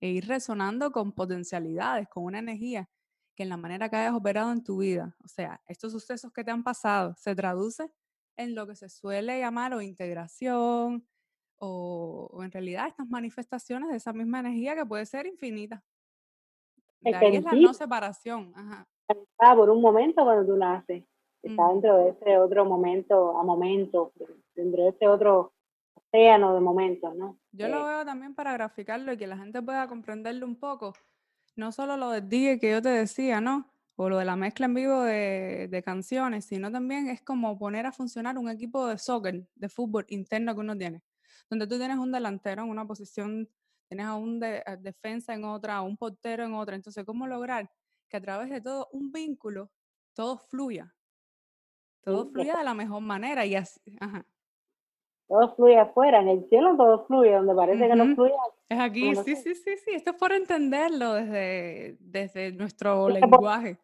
e ir resonando con potencialidades, con una energía que en la manera que hayas operado en tu vida, o sea, estos sucesos que te han pasado, se traduce en lo que se suele llamar o integración, o, en realidad estas manifestaciones de esa misma energía que puede ser infinita. De ahí es la no separación. Ajá. Está por un momento cuando tú naces, está dentro de ese otro momento a momento, dentro de ese otro océano de momentos, ¿no? Yo lo eh veo también para graficarlo y que la gente pueda comprenderlo un poco. No solo lo del día que yo te decía, ¿no? o lo de la mezcla en vivo de, de, canciones, sino también es como poner a funcionar un equipo de soccer, de fútbol interno que uno tiene donde tú tienes un delantero en una posición, tienes a un de, defensa en otra, a un portero en otra. Entonces, ¿cómo lograr que a través de todo un vínculo todo fluya? Todo fluya de la mejor manera y así, ajá. Todo fluye afuera, en el cielo todo fluye, donde parece que no fluye. Es aquí, sí, sí, sí, sí, esto es por entenderlo desde, desde nuestro lenguaje.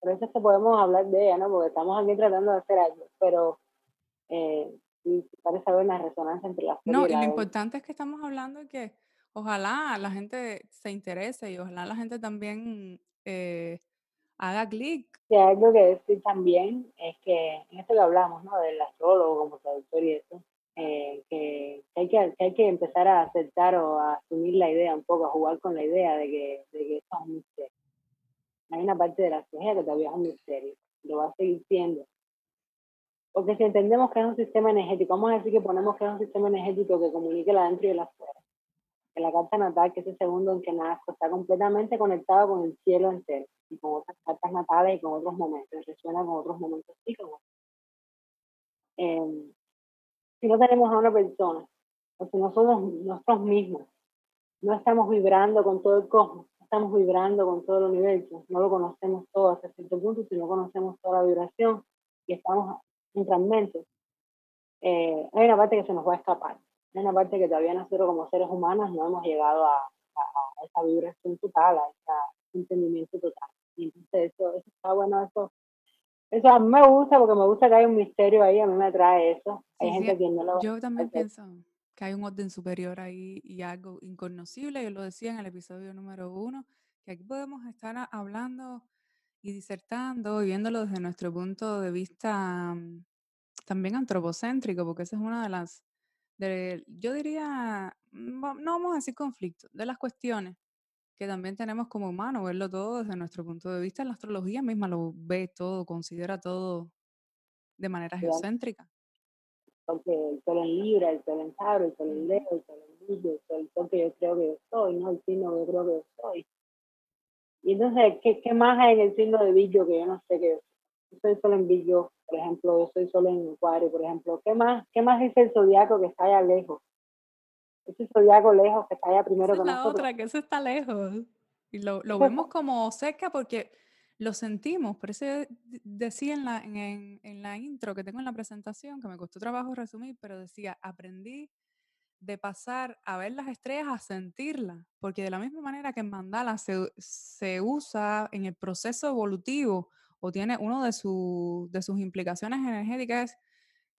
Por eso es que podemos hablar de ella, ¿no? Porque estamos aquí tratando de hacer algo, pero eh, y parece haber una resonancia entre las No, y lo importante es que estamos hablando de que ojalá la gente se interese y ojalá la gente también eh, haga clic. Y algo que decir también es que en esto que hablamos, ¿no? Del astrólogo como traductor y eso, eh, que, hay que, hay que empezar a aceptar o a asumir la idea un poco, a jugar con la idea de que, de que esto es un misterio. Hay una parte de la astrología que todavía es un misterio, lo va a seguir siendo porque si entendemos que es un sistema energético, vamos a decir que ponemos que es un sistema energético que comunique la adentro y la afuera. Que la carta natal, que es el segundo en que nazco, está completamente conectado con el cielo entero y con otras cartas natales y con otros momentos, resuena con otros momentos psíquicos. Eh, si no tenemos a una persona, o si no somos nosotros mismos, no estamos vibrando con todo el cosmos, no estamos vibrando con todo el universo, no lo conocemos todo hasta cierto punto, si no conocemos toda la vibración y estamos en fragmentos, eh, hay una parte que se nos va a escapar. Hay una parte que todavía nosotros como seres humanos no hemos llegado a, a, esa vibración total, a ese entendimiento total. Y entonces eso, eso está bueno, eso, eso a mí me gusta porque me gusta que hay un misterio ahí, a mí me atrae eso. Hay gente que no lo Yo también pienso que hay un orden superior ahí y algo inconocible, yo lo decía en el episodio número uno, que aquí podemos estar hablando y disertando y viéndolo desde nuestro punto de vista mm, también antropocéntrico, porque esa es una de las, de, yo diría, mm, no vamos a decir conflictos, de las cuestiones que también tenemos como humanos, verlo todo desde nuestro punto de vista. La astrología misma lo ve todo, considera todo de manera geocéntrica. el sol en Libra, el sol en Tauro, el sol en Leo, el sol en Virgo, el sol que yo creo que yo soy, ¿no? El signo que yo creo que yo soy. Y entonces, ¿qué, qué más hay en el signo de Virgo que yo no sé que yo soy? Yo soy sol en Virgo, por ejemplo, yo soy sol en Acuario, por ejemplo. ¿Qué más, qué más dice el zodiaco que está allá lejos? Ese zodiaco lejos que está allá primero Esa con es la nosotros. otra, que eso está lejos. Y lo, lo Ese vemos como cerca porque lo sentimos. Por eso decía en la, en- en la intro que tengo en la presentación, que me costó trabajo resumir, pero decía, aprendí de pasar a ver las estrellas a sentirlas, porque de la misma manera que en mandala se, se usa en el proceso evolutivo o tiene uno de, su- de sus implicaciones energéticas es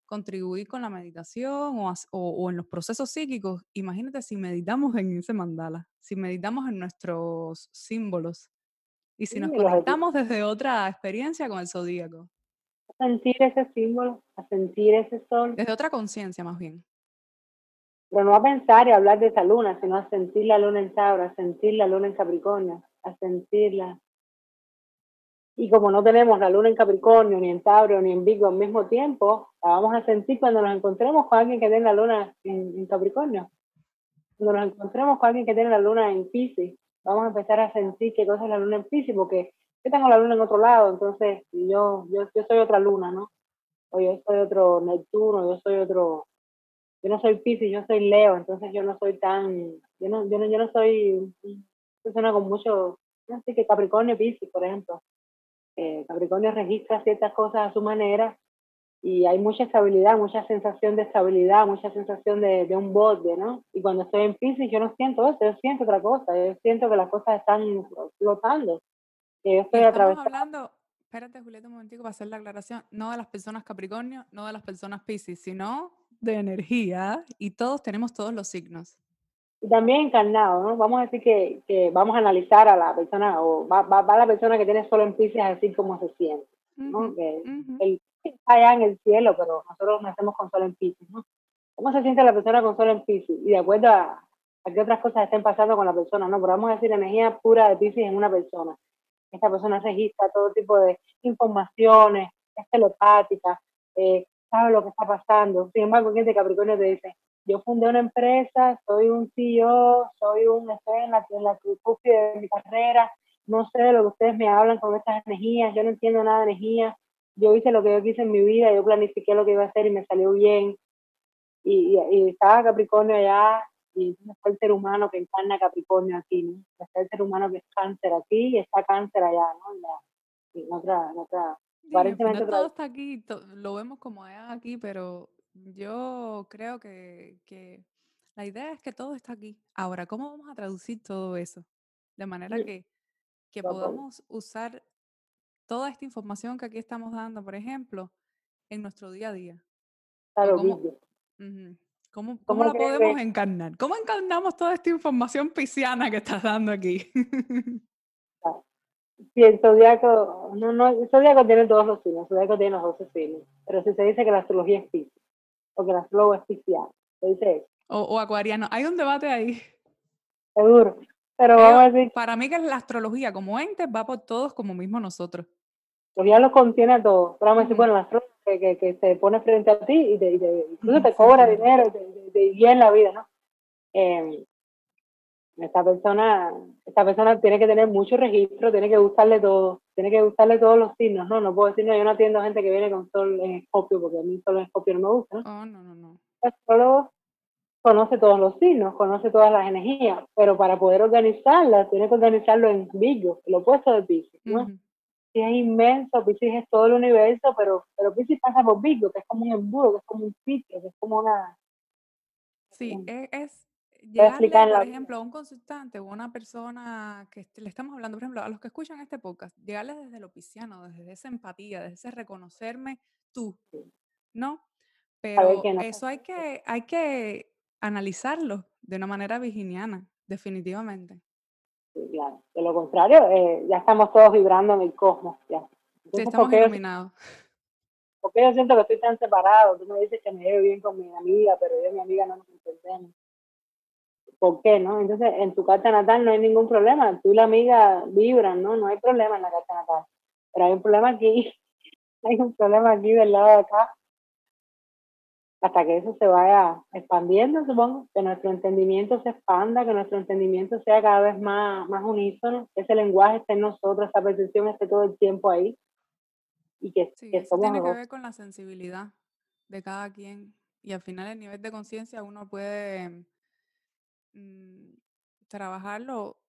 contribuir con la meditación o, o- o en los procesos psíquicos, imagínate si meditamos en ese mandala, si meditamos en nuestros símbolos y si Sí, nos conectamos desde otra experiencia con el zodíaco, A sentir ese símbolo, a sentir ese sol, desde otra conciencia más bien. Pero no a pensar y hablar de esa luna, sino a sentir la luna en Tauro, a sentir la luna en Capricornio, a sentirla. Y como no tenemos la luna en Capricornio, ni en Tauro, ni en Virgo al mismo tiempo, la vamos a sentir cuando nos encontremos con alguien que tiene la luna en, Capricornio. Cuando nos encontremos con alguien que tiene la luna en Pisces, vamos a empezar a sentir qué cosa es la luna en Pisces, porque yo tengo la luna en otro lado, entonces yo, yo, yo soy otra luna, ¿no? O yo soy otro Neptuno, yo soy otro, yo no soy Pisces, yo soy Leo, entonces yo no soy tan, yo no, yo no, yo no soy una persona con mucho, sé que Capricornio Pisces, por ejemplo. Eh, Capricornio registra ciertas cosas a su manera y hay mucha estabilidad, mucha sensación de estabilidad, mucha sensación de, de un borde, ¿no? Y cuando estoy en Pisces yo no siento eso, yo siento otra cosa, yo siento que las cosas están flotando, que yo Y estoy atravesando. hablando, espérate Julieta un momentico para hacer la aclaración, no de las personas Capricornio, no de las personas Piscis, sino de energía y todos tenemos todos los signos. Y también encarnado, ¿no? Vamos a decir que, que vamos a analizar a la persona, o va, va, va la persona que tiene solo en Pisces a decir cómo se siente, ¿no? Ujú, Que ujú. el está allá en el cielo, pero nosotros nacemos con sol en Pisces, ¿no? ¿Cómo se siente la persona con sol en Pisces? Y de acuerdo a, a qué otras cosas estén pasando con la persona, ¿no? Pero vamos a decir energía pura de Pisces en una persona. Esta persona registra todo tipo de informaciones, es telepática, eh, sabe lo que está pasando. Sin embargo, alguien de Capricornio te dice, yo fundé una empresa, soy un CEO, soy un, estoy en la, en la de mi carrera, no sé de lo que ustedes me hablan con estas energías, yo no entiendo nada de energías, yo hice lo que yo quise en mi vida, yo planifiqué lo que iba a hacer y me salió bien. Y, y, y estaba Capricornio allá, y está el ser humano que encarna Capricornio aquí, ¿no? Está el ser humano que es cáncer aquí y está cáncer allá, ¿no? En, la, en otra, en otra, aparentemente otra todo está aquí, lo vemos como es aquí, pero yo creo que, que la idea es que todo está aquí. Ahora, ¿cómo vamos a traducir todo eso? De manera que, que podamos usar toda esta información que aquí estamos dando, por ejemplo, en nuestro día a día. Claro, cómo, cómo, cómo ¿Cómo la podemos que- encarnar. ¿Cómo encarnamos toda esta información pisciana que estás dando aquí? *laughs* Si el zodiaco, no, no, el zodiaco tiene todos los signos, el zodiaco tiene los 12 signos, pero si se dice que la astrología es piscis, o que la astrólogo es pisciana, se dice eso, o, o acuariano. Hay un debate ahí. seguro. Pero Ellos- vamos a decir, para mí que la astrología como ente va por todos como mismo nosotros. la astrología lo contiene a todo. Pero vamos a decir, bueno, la astróloga que, que, que se pone frente a ti y te, y te, incluso te sí, cobra sí. dinero, y te, te, te guía en la vida, ¿no? Eh, esta persona, esta persona tiene que tener mucho registro, tiene que gustarle todo, tiene que gustarle todos los signos, ¿no? No puedo decir, no, yo no atiendo gente que viene con sol en escorpio, porque a mí sol en escorpio no me gusta, ¿no? Oh, no, no, no. El astrólogo conoce todos los signos, conoce todas las energías, pero para poder organizarlas, tiene que organizarlo en Virgo, el opuesto de Pisces, ¿no? Sí, es inmenso, Pisces es todo el universo, pero, pero Pisces pasa por Virgo, que es como un embudo, que es como un sitio, que es como una... Sí, Mm. es, llegarle, por ejemplo, a un consultante o a una persona que le estamos hablando, por ejemplo, a los que escuchan este podcast, llegarle desde lo pisciano, desde esa empatía, desde ese reconocerme tú, ¿no? Pero no eso hay que, hay que analizarlo de una manera virginiana, definitivamente. Sí, claro. De lo contrario, eh, ya estamos todos vibrando en el cosmos, ya. Sí, estamos ¿por qué, yo, iluminados. por qué yo siento que estoy tan separado? Tú me dices que me llevo bien con mi amiga, pero yo y mi amiga no nos entendemos. ¿Por qué, no? Entonces, en tu carta natal no hay ningún problema. Tú y la amiga vibran, ¿no? No hay problema en la carta natal. Pero hay un problema aquí. *laughs* Hay un problema aquí del lado de acá. hasta que eso se vaya expandiendo, supongo, que nuestro entendimiento se expanda, que nuestro entendimiento sea cada vez más, más unísono, que ese lenguaje esté en nosotros, esa percepción esté todo el tiempo ahí. Y que, Sí, que eso somos tiene que ver con la sensibilidad de cada quien. Y al final el nivel de conciencia uno puede mm, trabajarlo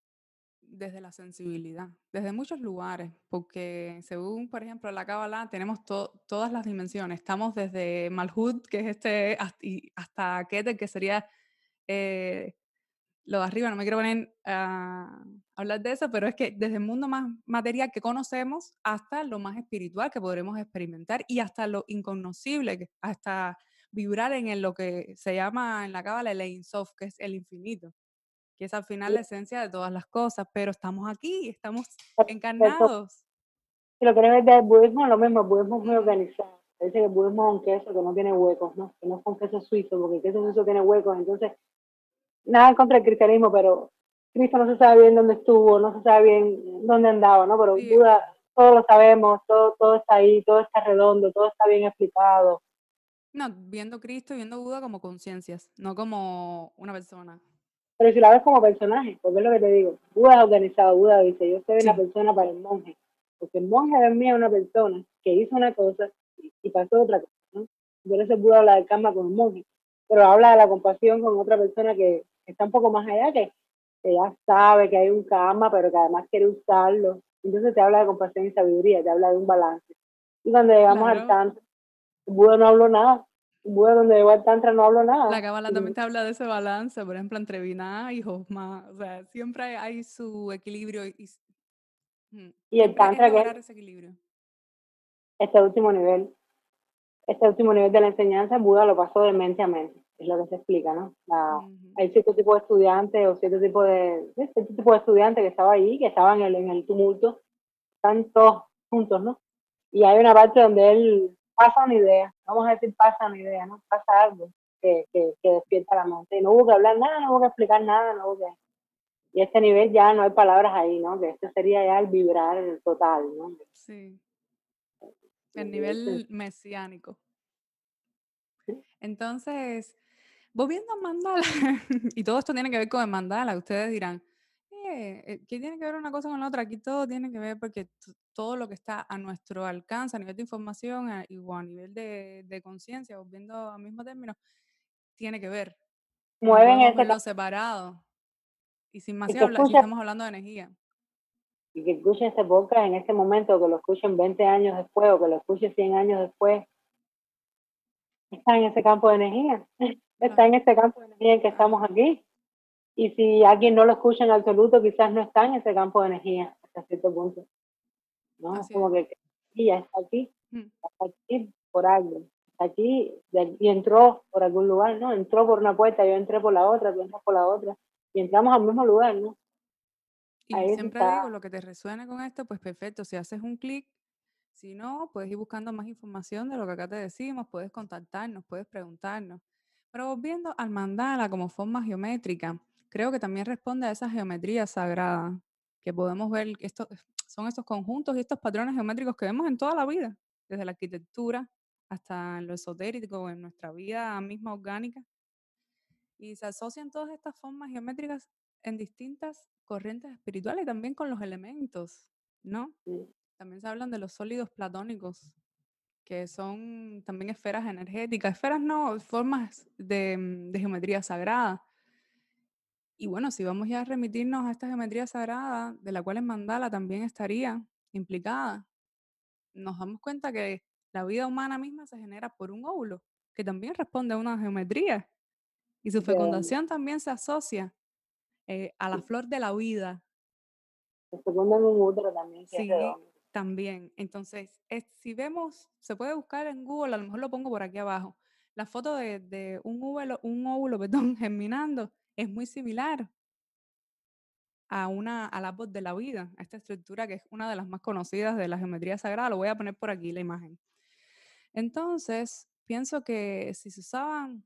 desde la sensibilidad, desde muchos lugares, porque según, por ejemplo, la Kabbalah tenemos to- todas las dimensiones. Estamos desde Malhut, que es este, hasta, hasta Keter, que sería eh, lo de arriba, no me quiero poner a hablar de eso, pero es que desde el mundo más material que conocemos hasta lo más espiritual que podremos experimentar y hasta lo inconocible, hasta vibrar en el- lo que se llama en la cábala el Ein Sof, que es el infinito, que es al final la esencia de todas las cosas, pero estamos aquí, estamos encarnados. Si lo quieres ver del budismo, lo mismo, el budismo es muy organizado. Dice que el budismo es un queso que no tiene huecos, ¿no? Que no es un queso suizo, porque el queso suizo tiene huecos. Entonces, nada en contra del cristianismo, pero Cristo no se sabe bien dónde estuvo, no se sabe bien dónde andaba, ¿no? Pero Sí. Buda, todos lo sabemos, todo, todo está ahí, todo está redondo, todo está bien explicado. No, viendo Cristo y viendo Buda como conciencias, no como una persona. Pero si la ves como personaje, porque es lo que te digo, Buda es organizado, Buda dice, yo soy una Sí. persona para el monje, porque el monje es mí una persona que hizo una cosa y, pasó otra cosa, ¿no? Por eso Buda habla del karma con el monje, pero habla de la compasión con otra persona que está un poco más allá, que, ya sabe que hay un karma, pero que además quiere usarlo. Entonces te habla de compasión y sabiduría, te habla de un balance. Y cuando llegamos al Claro. Buda no habló nada. Buda donde llegó al tantra no habló nada. La cábala también te habla de ese balance, por ejemplo, entre Binah y Josma. O sea, siempre hay, hay su equilibrio y, y mm, Y el es tantra que- lograr ese equilibrio. este último nivel, este último nivel de la enseñanza, Buda lo pasó de mente a mente, es lo que se explica, ¿no? La- Ujú. hay cierto tipo de estudiantes o cierto tipo de, cierto tipo de estudiantes que estaba ahí, que estaban en el, en el tumulto, están todos juntos, ¿no? Y hay una parte donde él pasa una idea, vamos a decir pasa una idea, ¿no? Pasa algo que, que, que despierta la mente. Y no hubo que hablar nada, no hubo que explicar nada, no hubo que... Y a este nivel ya no hay palabras ahí, ¿no? Que este sería ya el vibrar total, ¿no? Sí. El El nivel mesiánico. Entonces, vos viendo mandala, *laughs* y todo esto tiene que ver con el mandala, ustedes dirán, eh, ¿qué tiene que ver una cosa con la otra? Aquí todo tiene que ver porque todo lo que está a nuestro alcance, a nivel de información a- o a nivel de, de conciencia, volviendo al mismo término, tiene que ver. Mueven ese verlo separado. Y sin más Y habla- escucha- estamos hablando de energía. y que escuchen este podcast en este momento, que lo escuchen 20 años después o que lo escuchen 100 años después, está en ese campo de energía, *laughs* está en este campo de energía en que estamos aquí. Y si alguien no lo escucha en absoluto, quizás no está en ese campo de energía hasta cierto punto. ¿no? Así Como que y ya está aquí, Mm. está aquí por algo, está aquí y entró por algún lugar, ¿no? Entró por una puerta, yo entré por la otra, tú entras por la otra, y entramos al mismo lugar, ¿no? Y Ahí siempre está. digo, lo que te resuene con esto, pues perfecto, si haces un clic, si no, puedes ir buscando más información de lo que acá te decimos, puedes contactarnos, puedes preguntarnos. Pero volviendo al mandala como forma geométrica, creo que también responde a esa geometría sagrada que podemos ver, estos, son estos conjuntos y estos patrones geométricos que vemos en toda la vida, desde la arquitectura hasta lo esotérico, en nuestra vida misma orgánica. Y se asocian todas estas formas geométricas en distintas corrientes espirituales y también con los elementos, ¿no? También se hablan de los sólidos platónicos, que son también esferas energéticas, esferas no, formas de, mm, de geometría sagrada. Y bueno, si vamos ya a remitirnos a esta geometría sagrada, de la cual el mandala también estaría implicada, nos damos cuenta que la vida humana misma se genera por un óvulo, que también responde a una geometría. Y su fecundación también se asocia eh, a la flor de la vida, Se fecunda en un útero también, que Sí, también. Entonces, es- si vemos, se puede buscar en Google, a lo mejor lo pongo por aquí abajo, la foto de, de un óvulo, un óvulo, *laughs* perdón, germinando es muy similar a una al árbol de la vida, a esta estructura que es una de las más conocidas de la geometría sagrada. Lo voy a poner por aquí la imagen. Entonces, pienso que si se usaban,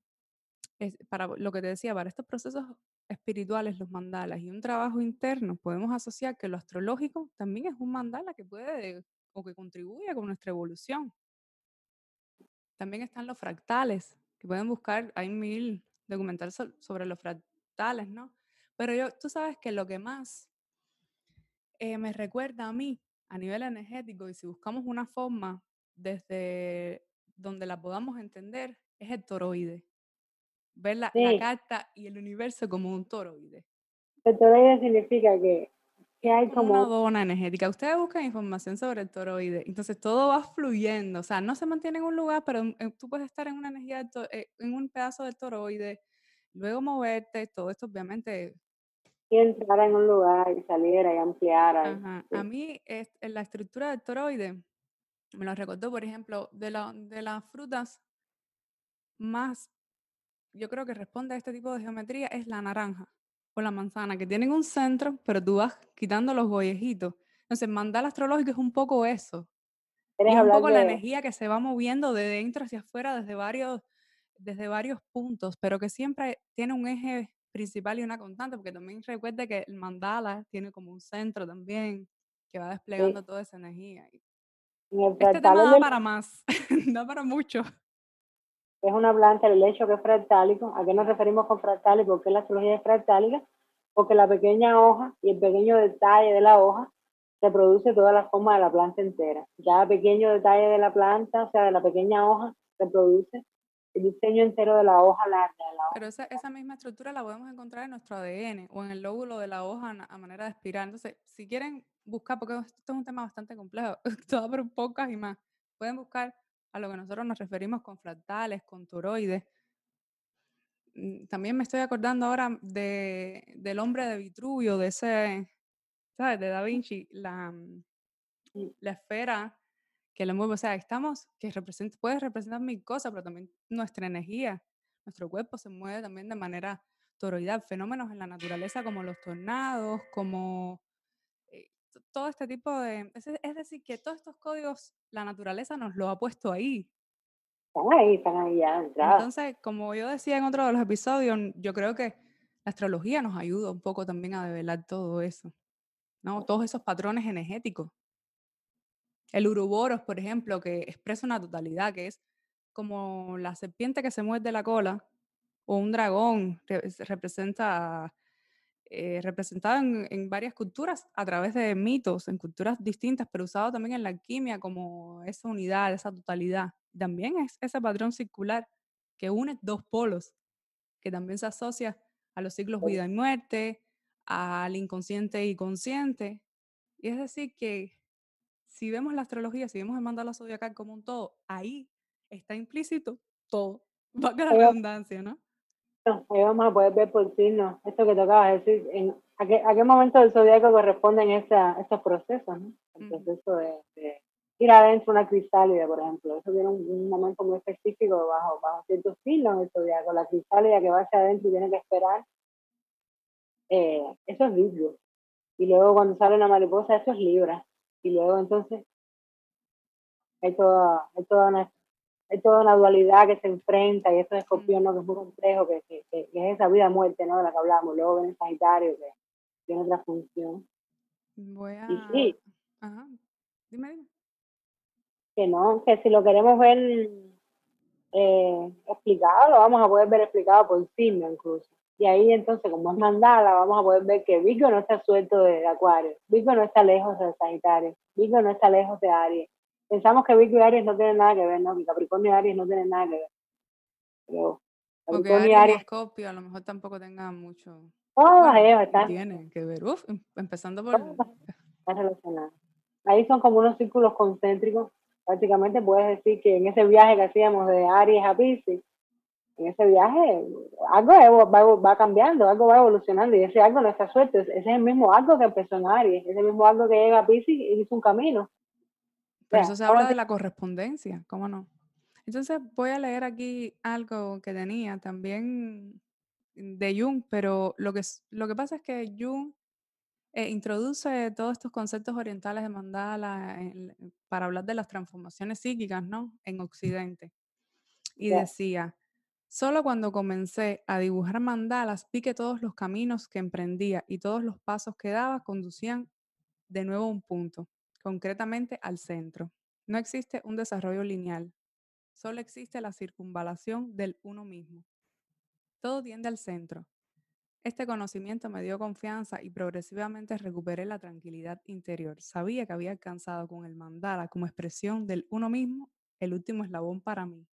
es- para lo que te decía, para estos procesos espirituales, los mandalas y un trabajo interno, podemos asociar que lo astrológico también es un mandala que puede o que contribuye con nuestra evolución. También están los fractales, que pueden buscar, hay mil documentales sobre los fractales, ¿no? Pero yo, tú sabes que lo que más eh, me recuerda a mí a nivel energético, y si buscamos una forma desde donde la podamos entender, es el toroide. Ver la, la carta y el universo como un toroide. El toroide significa que hay como... Una dona energética. Ustedes buscan información sobre el toroide. Entonces todo va fluyendo. O sea, no se mantiene en un lugar, pero tú puedes estar en una energía, eh, en un pedazo del toroide, luego moverte. Todo esto obviamente... Y entrar en un lugar y saliera y ampliar. Ajá. A mí, es, en la estructura del toroide, me lo recordó, por ejemplo, de, la, de las frutas más, yo creo que responde a este tipo de geometría, es la naranja o la manzana, que tienen un centro, pero tú vas quitando los gollejitos. Entonces, mandal astrológico es un poco eso. Es un poco la energía que se va moviendo de dentro hacia afuera desde varios, desde varios puntos, pero que siempre tiene un eje principal y una constante, porque también recuerde que el mandala tiene como un centro también que va desplegando toda esa energía. este tema da para más, *laughs* da para mucho es una planta, el hecho que es fractálico. ¿A qué nos referimos con fractálico? ¿Qué es la astrología es fractálica? Porque la pequeña hoja y el pequeño detalle de la hoja reproduce toda la forma de la planta entera. Cada pequeño detalle de la planta, o sea, de la pequeña hoja, reproduce el diseño entero de la hoja larga. Pero esa, esa, misma estructura la podemos encontrar en nuestro ADN o en el lóbulo de la hoja a manera de espiral. Entonces, si quieren buscar, porque esto es un tema bastante complejo, *laughs* todo por pocas y más, pueden buscar a lo que nosotros nos referimos con fractales, con toroides. Mm, también me estoy acordando ahora de, del hombre de Vitruvio, de ese, ¿sabes? De Da Vinci, la, mm, la esfera que lo mueve. O sea, estamos, que representa, puede representar mil cosas, pero también nuestra energía, nuestro cuerpo se mueve también de manera toroidal. Fenómenos en la naturaleza como los tornados, como todo este tipo de... Es, decir, que todos estos códigos la naturaleza nos lo ha puesto ahí. Están ahí, están ahí ya. Entonces, como yo decía en otro de los episodios, yo creo que la astrología nos ayuda un poco también a develar todo eso, ¿no? Todos esos patrones energéticos. El uruboros, por ejemplo, que expresa una totalidad, que es como la serpiente que se muerde la cola, o un dragón, representa eh, representado en, varias culturas a través de mitos, en culturas distintas, pero usado también en la alquimia como esa unidad, esa totalidad. También es ese patrón circular que une dos polos, que también se asocia a los ciclos vida y muerte, al inconsciente y consciente. Y es decir, que si vemos la astrología, si vemos el mandala zodiacal como un todo, ahí está implícito todo. *laughs* Va a la redundancia, ¿no? ahí vamos a poder ver por signos, esto que de decir, en, a, qué, a qué momento del zodiaco corresponden esa, estos procesos, ¿no? El proceso de, ir adentro una crisálida, por ejemplo, eso tiene un, momento muy específico bajo, bajo ciertos signos del zodiaco, la crisálida que va hacia adentro y tiene que esperar, eh, eso es Virgo, y luego cuando sale una mariposa, eso es Libra, y luego entonces hay toda, hay toda una hay toda una dualidad que se enfrenta y eso es escorpión, ¿no? que es muy complejo, que, que, que, es esa vida-muerte ¿no? de la que hablamos. Luego viene el Sagitario, que tiene otra función. Voy a... Y sí. Ajá. Dime, dime. Que no, que si lo queremos ver eh, explicado, lo vamos a poder ver explicado por signo incluso. Y ahí entonces, como es mandala, vamos a poder ver que Virgo no está suelto de Acuario, Virgo no está lejos de Sagitario, Virgo no está lejos de Aries, pensamos que Virgo y Aries no tienen nada que ver, ¿no? Que Capricornio y Aries no tienen nada que ver. Pero Capricornio y Aries. Escorpio a lo mejor tampoco tengan mucho. Todas ellos están. Tienen que ver. Uf, em, empezando por. Están relacionadas. Ahí son como unos círculos concéntricos. Prácticamente puedes decir que en ese viaje que hacíamos de Aries a Pisces, en ese viaje algo va, va, cambiando, algo va evolucionando y ese algo no está suelto. Ese es el mismo algo que empezó en Aries, ese mismo algo que llega a Pisces y hizo un camino. Pero eso se habla de la correspondencia, ¿cómo no? Entonces voy a leer aquí algo que tenía también de Jung, pero lo que, lo que pasa es que Jung eh, introduce todos estos conceptos orientales de mandala para hablar de las transformaciones psíquicas, ¿no? En Occidente. Y decía, solo cuando comencé a dibujar mandalas vi que todos los caminos que emprendía y todos los pasos que daba conducían de nuevo a un punto concretamente al centro. No existe un desarrollo lineal. solo existe la circunvalación del uno mismo. Todo tiende al centro. Este conocimiento me dio confianza y progresivamente recuperé la tranquilidad interior. Sabía que había alcanzado con el mandala como expresión del uno mismo el último eslabón para mí.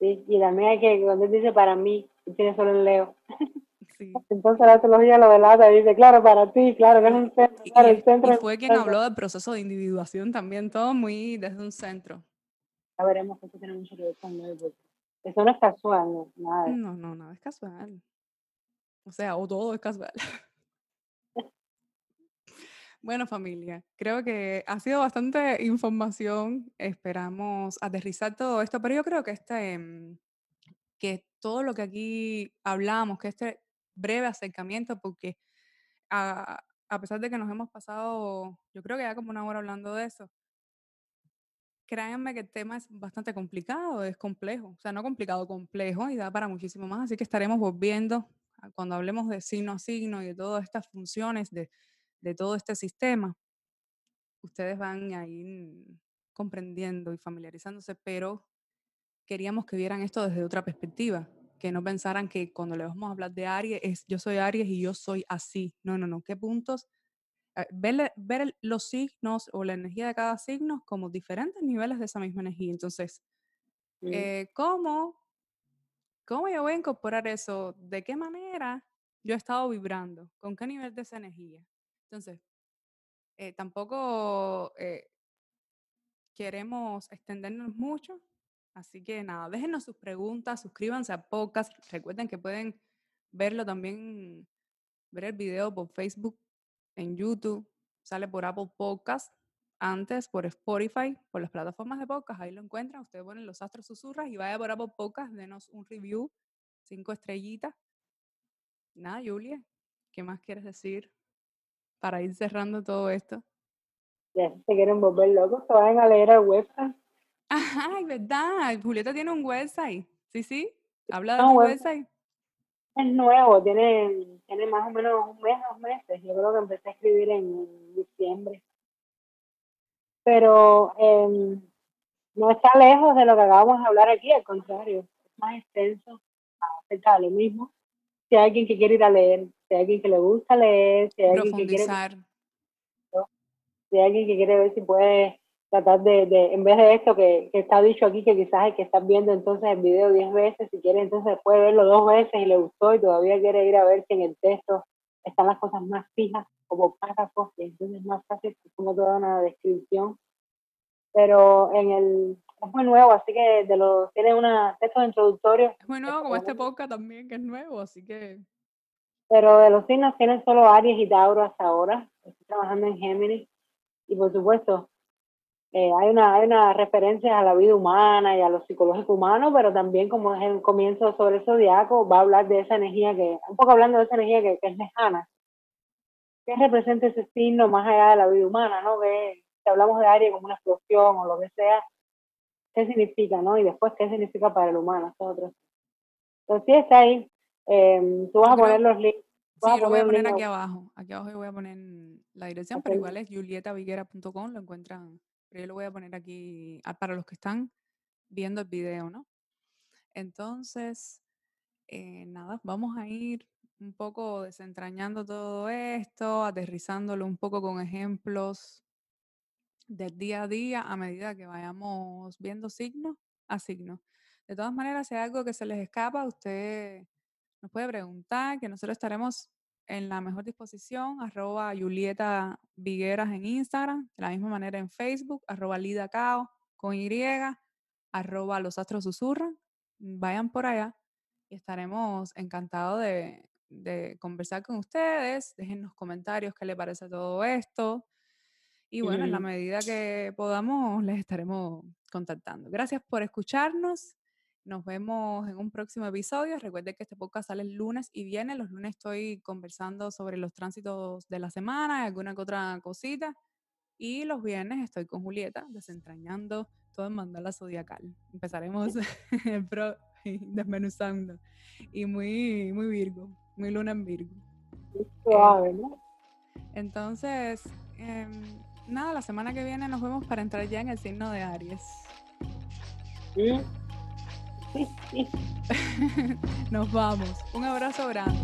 Sí, y también hay que, cuando dice para mí, tiene solo el leo. *laughs* Entonces la teología lo delata y dice, claro, para ti, claro, que es un centro. Claro, y, el centro y fue quien habló del proceso de individuación también, todo muy desde un centro. Ya veremos que eso tiene mucho que ver con eso no es casual, no, nada. No, no, nada es casual. O sea, o todo es casual. *laughs* Bueno, familia, creo que ha sido bastante información. Esperamos aterrizar todo esto, pero yo creo que este, mm, que todo lo que aquí hablamos, que este breve acercamiento, porque a, a pesar de que nos hemos pasado, yo creo que ya como una hora hablando de eso, créanme que el tema es bastante complicado, es complejo, o sea, no complicado, complejo y da para muchísimo más, así que estaremos volviendo cuando hablemos de signo a signo y de todas estas funciones de, de todo este sistema. Ustedes van a ir comprendiendo y familiarizándose, pero queríamos que vieran esto desde otra perspectiva, que no pensaran que cuando le vamos a hablar de Aries es yo soy Aries y yo soy así. No, no, no. ¿Qué puntos? Eh, ver, ver los signos o la energía de cada signo como diferentes niveles de esa misma energía. Entonces, eh, ¿cómo, ¿cómo yo voy a incorporar eso? ¿De qué manera yo he estado vibrando? ¿Con qué nivel de esa energía? Entonces, eh, tampoco queremos extendernos mucho, Así que nada, déjenos sus preguntas, suscríbanse a podcast. Recuerden que pueden verlo también, ver el video por Facebook, en YouTube, sale por Apple Podcast, antes por Spotify, por las plataformas de podcast, ahí lo encuentran. Ustedes ponen los astros susurras y vaya por Apple Podcast, denos un review, cinco estrellitas. Nada, Julia, ¿qué más quieres decir para ir cerrando todo esto? Ya, se quieren volver locos, se vayan a leer el website Ay, ¿verdad? Julieta tiene un website. Sí, sí. Habla de un website. Es nuevo, tiene, tiene más o menos un mes, dos meses. Yo creo que empecé a escribir en diciembre. Pero em, no está lejos de lo que acabamos de hablar aquí, al contrario, es más extenso acerca de lo mismo. Si hay alguien que quiere ir a leer, si hay alguien que le gusta leer, si hay alguien que quiere, si hay alguien que quiere ver si puede tratar de, de, en vez de esto que, que, está dicho aquí, que quizás el que está viendo entonces el video diez veces, si quiere entonces puede verlo dos veces y le gustó y todavía quiere ir a ver si en el texto están las cosas más fijas como párrafos, y entonces es más fácil ponga toda una descripción. Pero en el, es muy nuevo, así que de los, tiene una texto introductorio. Es muy nuevo como este podcast también, que es nuevo, así que... Pero de los signos tienen solo Aries y Tauro hasta ahora. Estoy trabajando en Géminis. Y por supuesto, eh, hay, una, hay una referencia a la vida humana y a lo psicológico humano, pero también como es el comienzo sobre el zodiaco, va a hablar de esa energía que, un poco hablando de esa energía que, es lejana. ¿Qué representa ese signo más allá de la vida humana, no? Que si hablamos de Aries como una explosión o lo que sea, ¿qué significa, no? Y después, ¿qué significa para el humano? Entonces, sí está ahí. Em, tú vas a poner los links. Sí, lo voy a poner aquí abajo. Aquí abajo voy a poner la dirección, pero igual es julietaviguera.com, lo encuentran pero yo lo voy a poner aquí para los que están viendo el video, ¿no? Entonces, eh, nada, vamos a ir un poco desentrañando todo esto, aterrizándolo un poco con ejemplos del día a día a medida que vayamos viendo signo a signo. De todas maneras, si hay algo que se les escapa, usted nos puede preguntar, que nosotros estaremos en la mejor disposición, arroba Julieta Vigueras en Instagram, de la misma manera en Facebook, arroba Lida Cao con Y, arroba Los Astros Susurran. Vayan por allá y estaremos encantados de, de conversar con ustedes. Dejen comentarios qué les parece todo esto. Y bueno, en la medida que podamos, les estaremos contactando. Gracias por escucharnos nos vemos en un próximo episodio. Recuerden que este podcast sale el lunes y viene. Los lunes estoy conversando sobre los tránsitos de la semana y alguna que otra cosita. Y los viernes estoy con Julieta desentrañando todo el mandala zodiacal. Empezaremos *laughs* *laughs* desmenuzando. Y muy, muy Virgo, muy luna en Virgo. Suave, ¿no? Entonces, em, nada, la semana que viene nos vemos para entrar ya en el signo de Aries. Sí. *laughs* Nos vamos. Un abrazo grande.